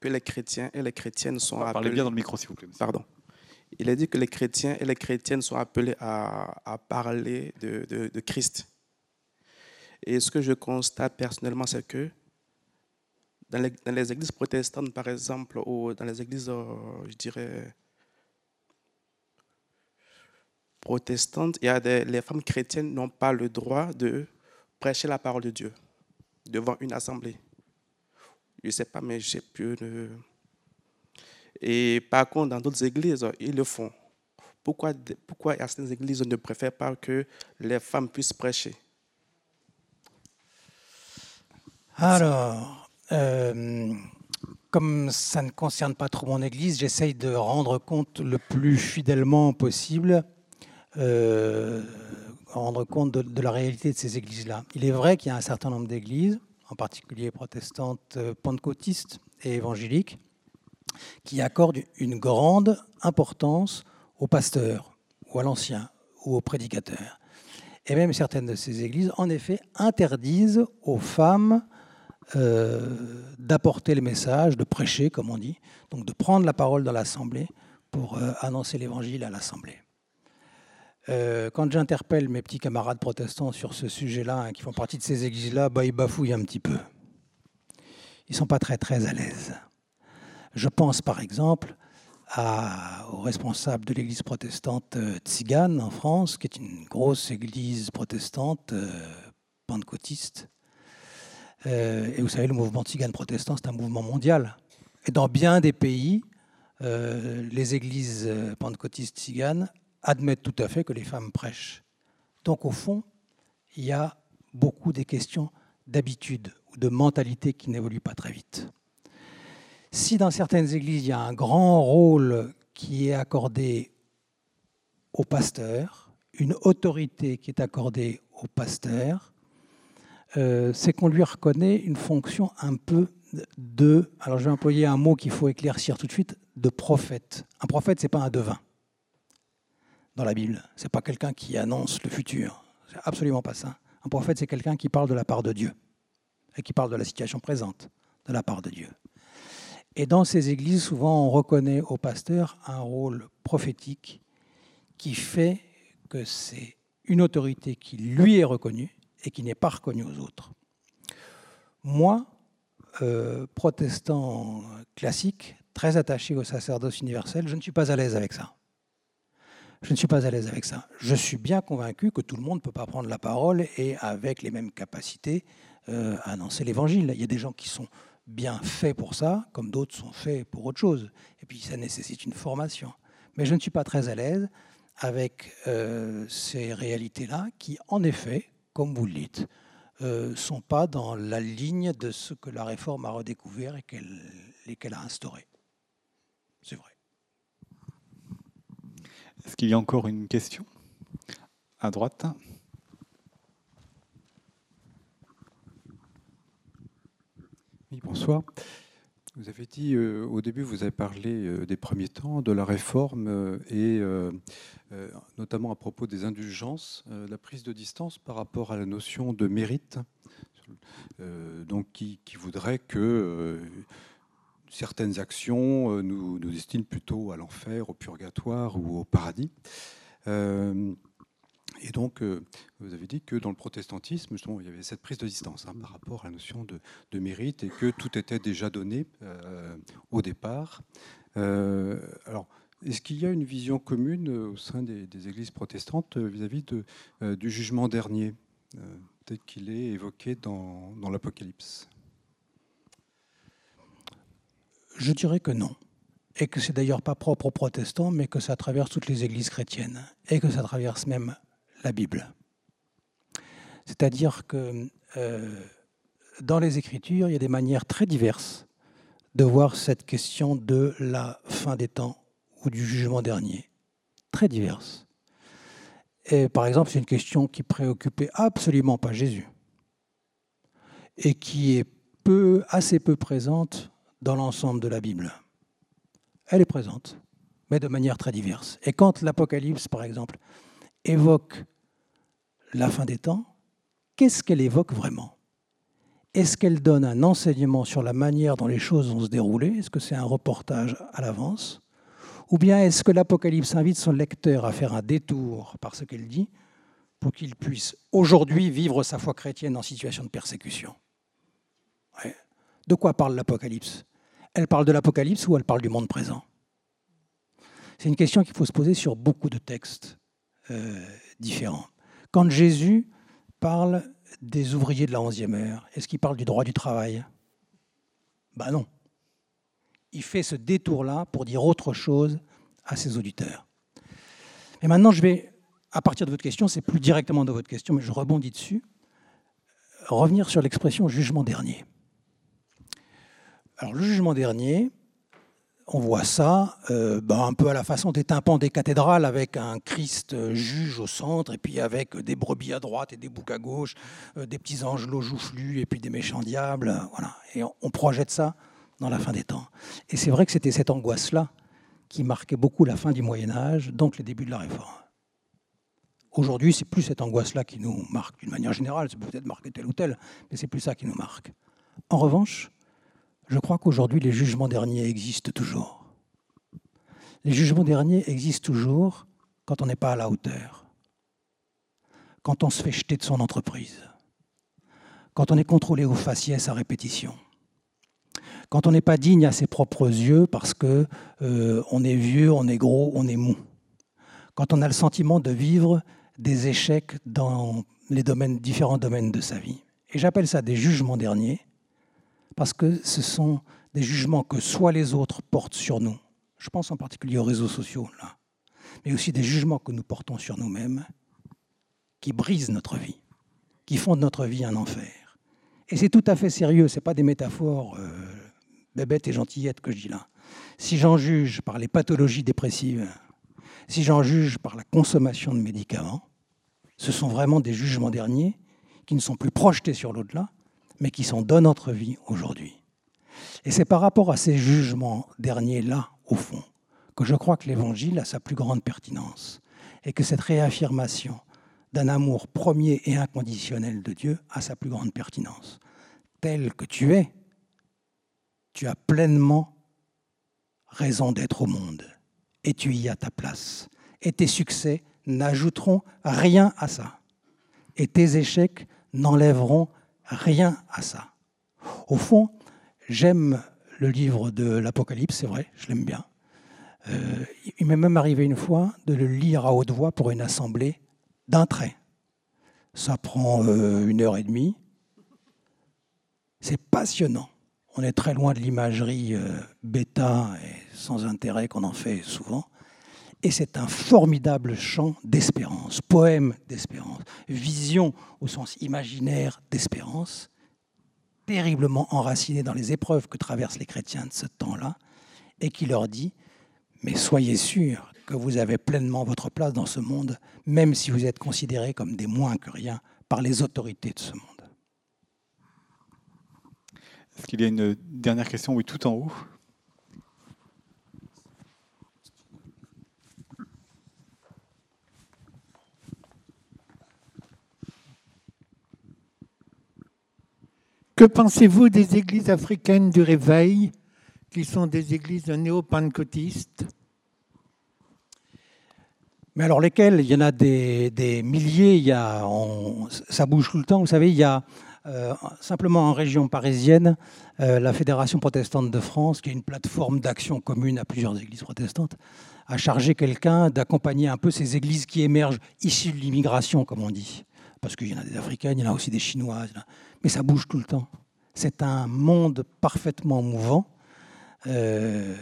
S7: que les chrétiens et les chrétiennes sont appelés...
S2: Parlez bien dans le micro, s'il vous plaît.
S7: Pardon. Il est dit que les chrétiens et les chrétiennes sont appelés à, parler de, de, Christ. Et ce que je constate personnellement, c'est que dans les, églises protestantes, par exemple, ou dans les églises, euh, je dirais, protestantes, il y a les femmes chrétiennes n'ont pas le droit de prêcher la parole de Dieu devant une assemblée. Je ne sais pas, mais j'ai pu. Et par contre, dans d'autres églises, ils le font. Pourquoi, pourquoi certaines églises ne préfèrent pas que les femmes puissent prêcher?
S3: Alors, euh, comme ça ne concerne pas trop mon église, j'essaye de rendre compte le plus fidèlement possible euh, rendre compte de, la réalité de ces églises-là. Il est vrai qu'il y a un certain nombre d'églises, en particulier protestantes, euh, pentecôtistes et évangéliques, qui accordent une grande importance aux pasteurs, ou à l'ancien, ou aux prédicateurs. Et même certaines de ces églises, en effet, interdisent aux femmes euh, d'apporter le message, de prêcher, comme on dit, donc de prendre la parole dans l'assemblée pour annoncer l'évangile à l'assemblée. Euh, quand j'interpelle mes petits camarades protestants sur ce sujet-là, hein, qui font partie de ces églises-là, bah, ils bafouillent un petit peu. Ils ne sont pas très très à l'aise. Je pense par exemple à, au responsable de l'église protestante euh, Tzigane en France, qui est une grosse église protestante euh, pentecôtiste. Et vous savez, le mouvement Tzigane protestant, c'est un mouvement mondial. Et dans bien des pays, les églises pentecôtistes tziganes admettent tout à fait que les femmes prêchent. Donc au fond, il y a beaucoup des questions d'habitude ou de mentalité qui n'évoluent pas très vite. Si dans certaines églises, il y a un grand rôle qui est accordé au pasteur, une autorité qui est accordée au pasteur, euh, c'est qu'on lui reconnaît une fonction un peu de, alors je vais employer un mot qu'il faut éclaircir tout de suite, de prophète. Un prophète, ce n'est pas un devin dans la Bible. Ce n'est pas quelqu'un qui annonce le futur. C'est absolument pas ça. Un prophète, c'est quelqu'un qui parle de la part de Dieu et qui parle de la situation présente de la part de Dieu. Et dans ces églises, souvent, on reconnaît au pasteur un rôle prophétique qui fait que c'est une autorité qui lui est reconnue et qui n'est pas reconnue aux autres. Moi, euh, protestant classique, très attaché au sacerdoce universel, je ne suis pas à l'aise avec ça. Je ne suis pas à l'aise avec ça. Je suis bien convaincu que tout le monde ne peut pas prendre la parole et avec les mêmes capacités euh, annoncer l'évangile. Il y a des gens qui sont bien faits pour ça, comme d'autres sont faits pour autre chose. Et puis ça nécessite une formation. Mais je ne suis pas très à l'aise avec euh, ces réalités-là qui, en effet, comme vous le dites, ne euh, sont pas dans la ligne de ce que la réforme a redécouvert et qu'elle a instauré. C'est vrai.
S2: Est-ce qu'il y a encore une question? À droite
S8: Oui, bonsoir. Vous avez dit euh, au début, vous avez parlé euh, des premiers temps, de la réforme euh, et notamment à propos des indulgences, la prise de distance par rapport à la notion de mérite, donc qui, voudrait que certaines actions nous, destinent plutôt à l'enfer, au purgatoire ou au paradis. Et donc, euh, vous avez dit que dans le protestantisme, justement, il y avait cette prise de distance hein, par rapport à la notion de, mérite et que tout était déjà donné au départ. alors, est-ce qu'il y a une vision commune au sein des, églises protestantes vis-à-vis du jugement dernier, tel qu'il est évoqué dans, dans l'Apocalypse?
S3: Je dirais que non. Et que c'est d'ailleurs pas propre aux protestants, mais que ça traverse toutes les églises chrétiennes. Et que ça traverse même la Bible. C'est-à-dire que euh, dans les Écritures, il y a des manières très diverses de voir cette question de la fin des temps ou du jugement dernier. Très diverses. Et par exemple, c'est une question qui préoccupait absolument pas Jésus et qui est peu, assez peu présente dans l'ensemble de la Bible. Elle est présente, mais de manière très diverse. Et quand l'Apocalypse, par exemple, évoque la fin des temps, qu'est-ce qu'elle évoque vraiment? Est-ce qu'elle donne un enseignement sur la manière dont les choses vont se dérouler? Est-ce que c'est un reportage à l'avance? Ou bien est-ce que l'Apocalypse invite son lecteur à faire un détour par ce qu'elle dit pour qu'il puisse aujourd'hui vivre sa foi chrétienne en situation de persécution? De quoi parle l'Apocalypse? Elle parle de l'Apocalypse ou elle parle du monde présent? C'est une question qu'il faut se poser sur beaucoup de textes euh, différents. Quand Jésus parle des ouvriers de la 11e heure, est-ce qu'il parle du droit du travail? Ben non. Il fait ce détour-là pour dire autre chose à ses auditeurs. Et maintenant, je vais, à partir de votre question, c'est plus directement de votre question, mais je rebondis dessus, revenir sur l'expression jugement dernier. Alors le jugement dernier, on voit ça euh, ben, un peu à la façon des tympans des cathédrales, avec un Christ euh, juge au centre, et puis avec des brebis à droite et des boucs à gauche, euh, des petits angelots joufflus, et puis des méchants diables. Voilà. Et on, projette ça dans la fin des temps. Et c'est vrai que c'était cette angoisse-là qui marquait beaucoup la fin du Moyen Âge, donc les débuts de la Réforme. Aujourd'hui, c'est plus cette angoisse-là qui nous marque d'une manière générale, c'est peut-être marqué tel ou tel, mais c'est plus ça qui nous marque. En revanche, je crois qu'aujourd'hui, les jugements derniers existent toujours. Les jugements derniers existent toujours quand on n'est pas à la hauteur, quand on se fait jeter de son entreprise, quand on est contrôlé au faciès à répétition, quand on n'est pas digne à ses propres yeux parce que euh, on est vieux, on est gros, on est mou, quand on a le sentiment de vivre des échecs dans les différents domaines de sa vie. Et j'appelle ça des jugements derniers parce que ce sont des jugements que soit les autres portent sur nous, je pense en particulier aux réseaux sociaux, là, mais aussi des jugements que nous portons sur nous-mêmes, qui brisent notre vie, qui font de notre vie un enfer. Et c'est tout à fait sérieux, ce n'est pas des métaphores euh, bébêtes et gentillettes que je dis là. Si j'en juge par les pathologies dépressives, si j'en juge par la consommation de médicaments, ce sont vraiment des jugements derniers qui ne sont plus projetés sur l'au-delà, mais qui sont dans notre vie aujourd'hui. Et c'est par rapport à ces jugements derniers-là, au fond, que je crois que l'Évangile a sa plus grande pertinence, et que cette réaffirmation d'un amour premier et inconditionnel de Dieu a sa plus grande pertinence. Tel que tu es, tu as pleinement raison d'être au monde, et tu y as ta place. Et tes succès n'ajouteront rien à ça. Et tes échecs n'enlèveront rien à ça. Au fond, j'aime le livre de l'Apocalypse, c'est vrai, je l'aime bien. Euh, il m'est même arrivé une fois de le lire à haute voix pour une assemblée d'un trait. Ça prend euh, une heure et demie. C'est passionnant. On est très loin de l'imagerie euh, bêta et sans intérêt qu'on en fait souvent. Et c'est un formidable chant d'espérance, poème d'espérance, vision au sens imaginaire d'espérance, terriblement enraciné dans les épreuves que traversent les chrétiens de ce temps-là, et qui leur dit, mais soyez sûrs que vous avez pleinement votre place dans ce monde, même si vous êtes considérés comme des moins que rien par les autorités de ce monde.
S2: Est-ce qu'il y a une dernière question? Oui, tout en haut.
S9: Que pensez-vous des églises africaines du réveil, qui sont des églises néo-pentecôtistes?
S3: Mais alors lesquelles? Il y en a des, milliers, il y a, ça bouge tout le temps. Vous savez, il y a euh, simplement en région parisienne euh, la Fédération protestante de France, qui est une plateforme d'action commune à plusieurs églises protestantes, a chargé quelqu'un d'accompagner un peu ces églises qui émergent issues de l'immigration, comme on dit. Parce qu'il y en a des Africaines, il y en a aussi des Chinoises mais ça bouge tout le temps. C'est un monde parfaitement mouvant. Euh,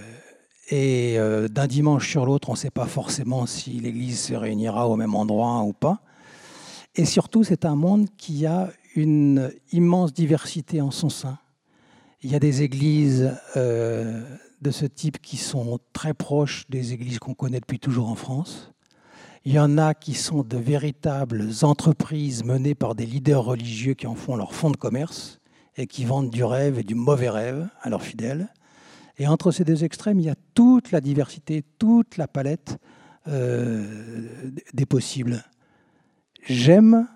S3: et euh, d'un dimanche sur l'autre, on ne sait pas forcément si l'Église se réunira au même endroit ou pas. Et surtout, c'est un monde qui a une immense diversité en son sein. Il y a des églises euh, de ce type qui sont très proches des églises qu'on connaît depuis toujours en France. Il y en a qui sont de véritables entreprises menées par des leaders religieux qui en font leur fonds de commerce et qui vendent du rêve et du mauvais rêve à leurs fidèles. Et entre ces deux extrêmes, il y a toute la diversité, toute la palette euh, des possibles. J'aime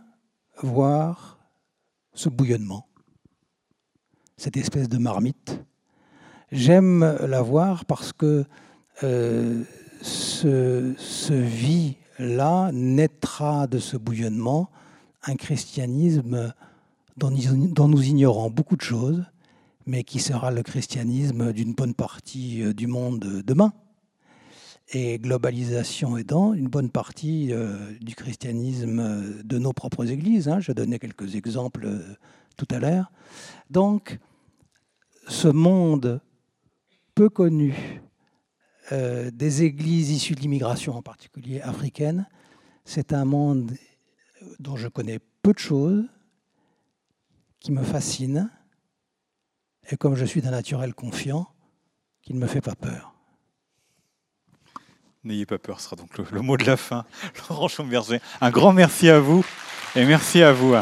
S3: voir ce bouillonnement, cette espèce de marmite. J'aime la voir parce que euh, ce, ce vit là naîtra de ce bouillonnement un christianisme dont, nous ignorons beaucoup de choses, mais qui sera le christianisme d'une bonne partie euh, du monde demain. Et globalisation aidant, une bonne partie euh, du christianisme de nos propres églises. Hein. Je donnais quelques exemples euh, tout à l'heure. Donc, ce monde peu connu euh, des églises issues de l'immigration, en particulier africaine. C'est un monde dont je connais peu de choses, qui me fascine, et comme je suis d'un naturel confiant, qui ne me fait pas peur.
S2: N'ayez pas peur, ce sera donc le, mot de la fin. <laughs> Laurent Schomberger, un grand merci à vous, et merci à vous.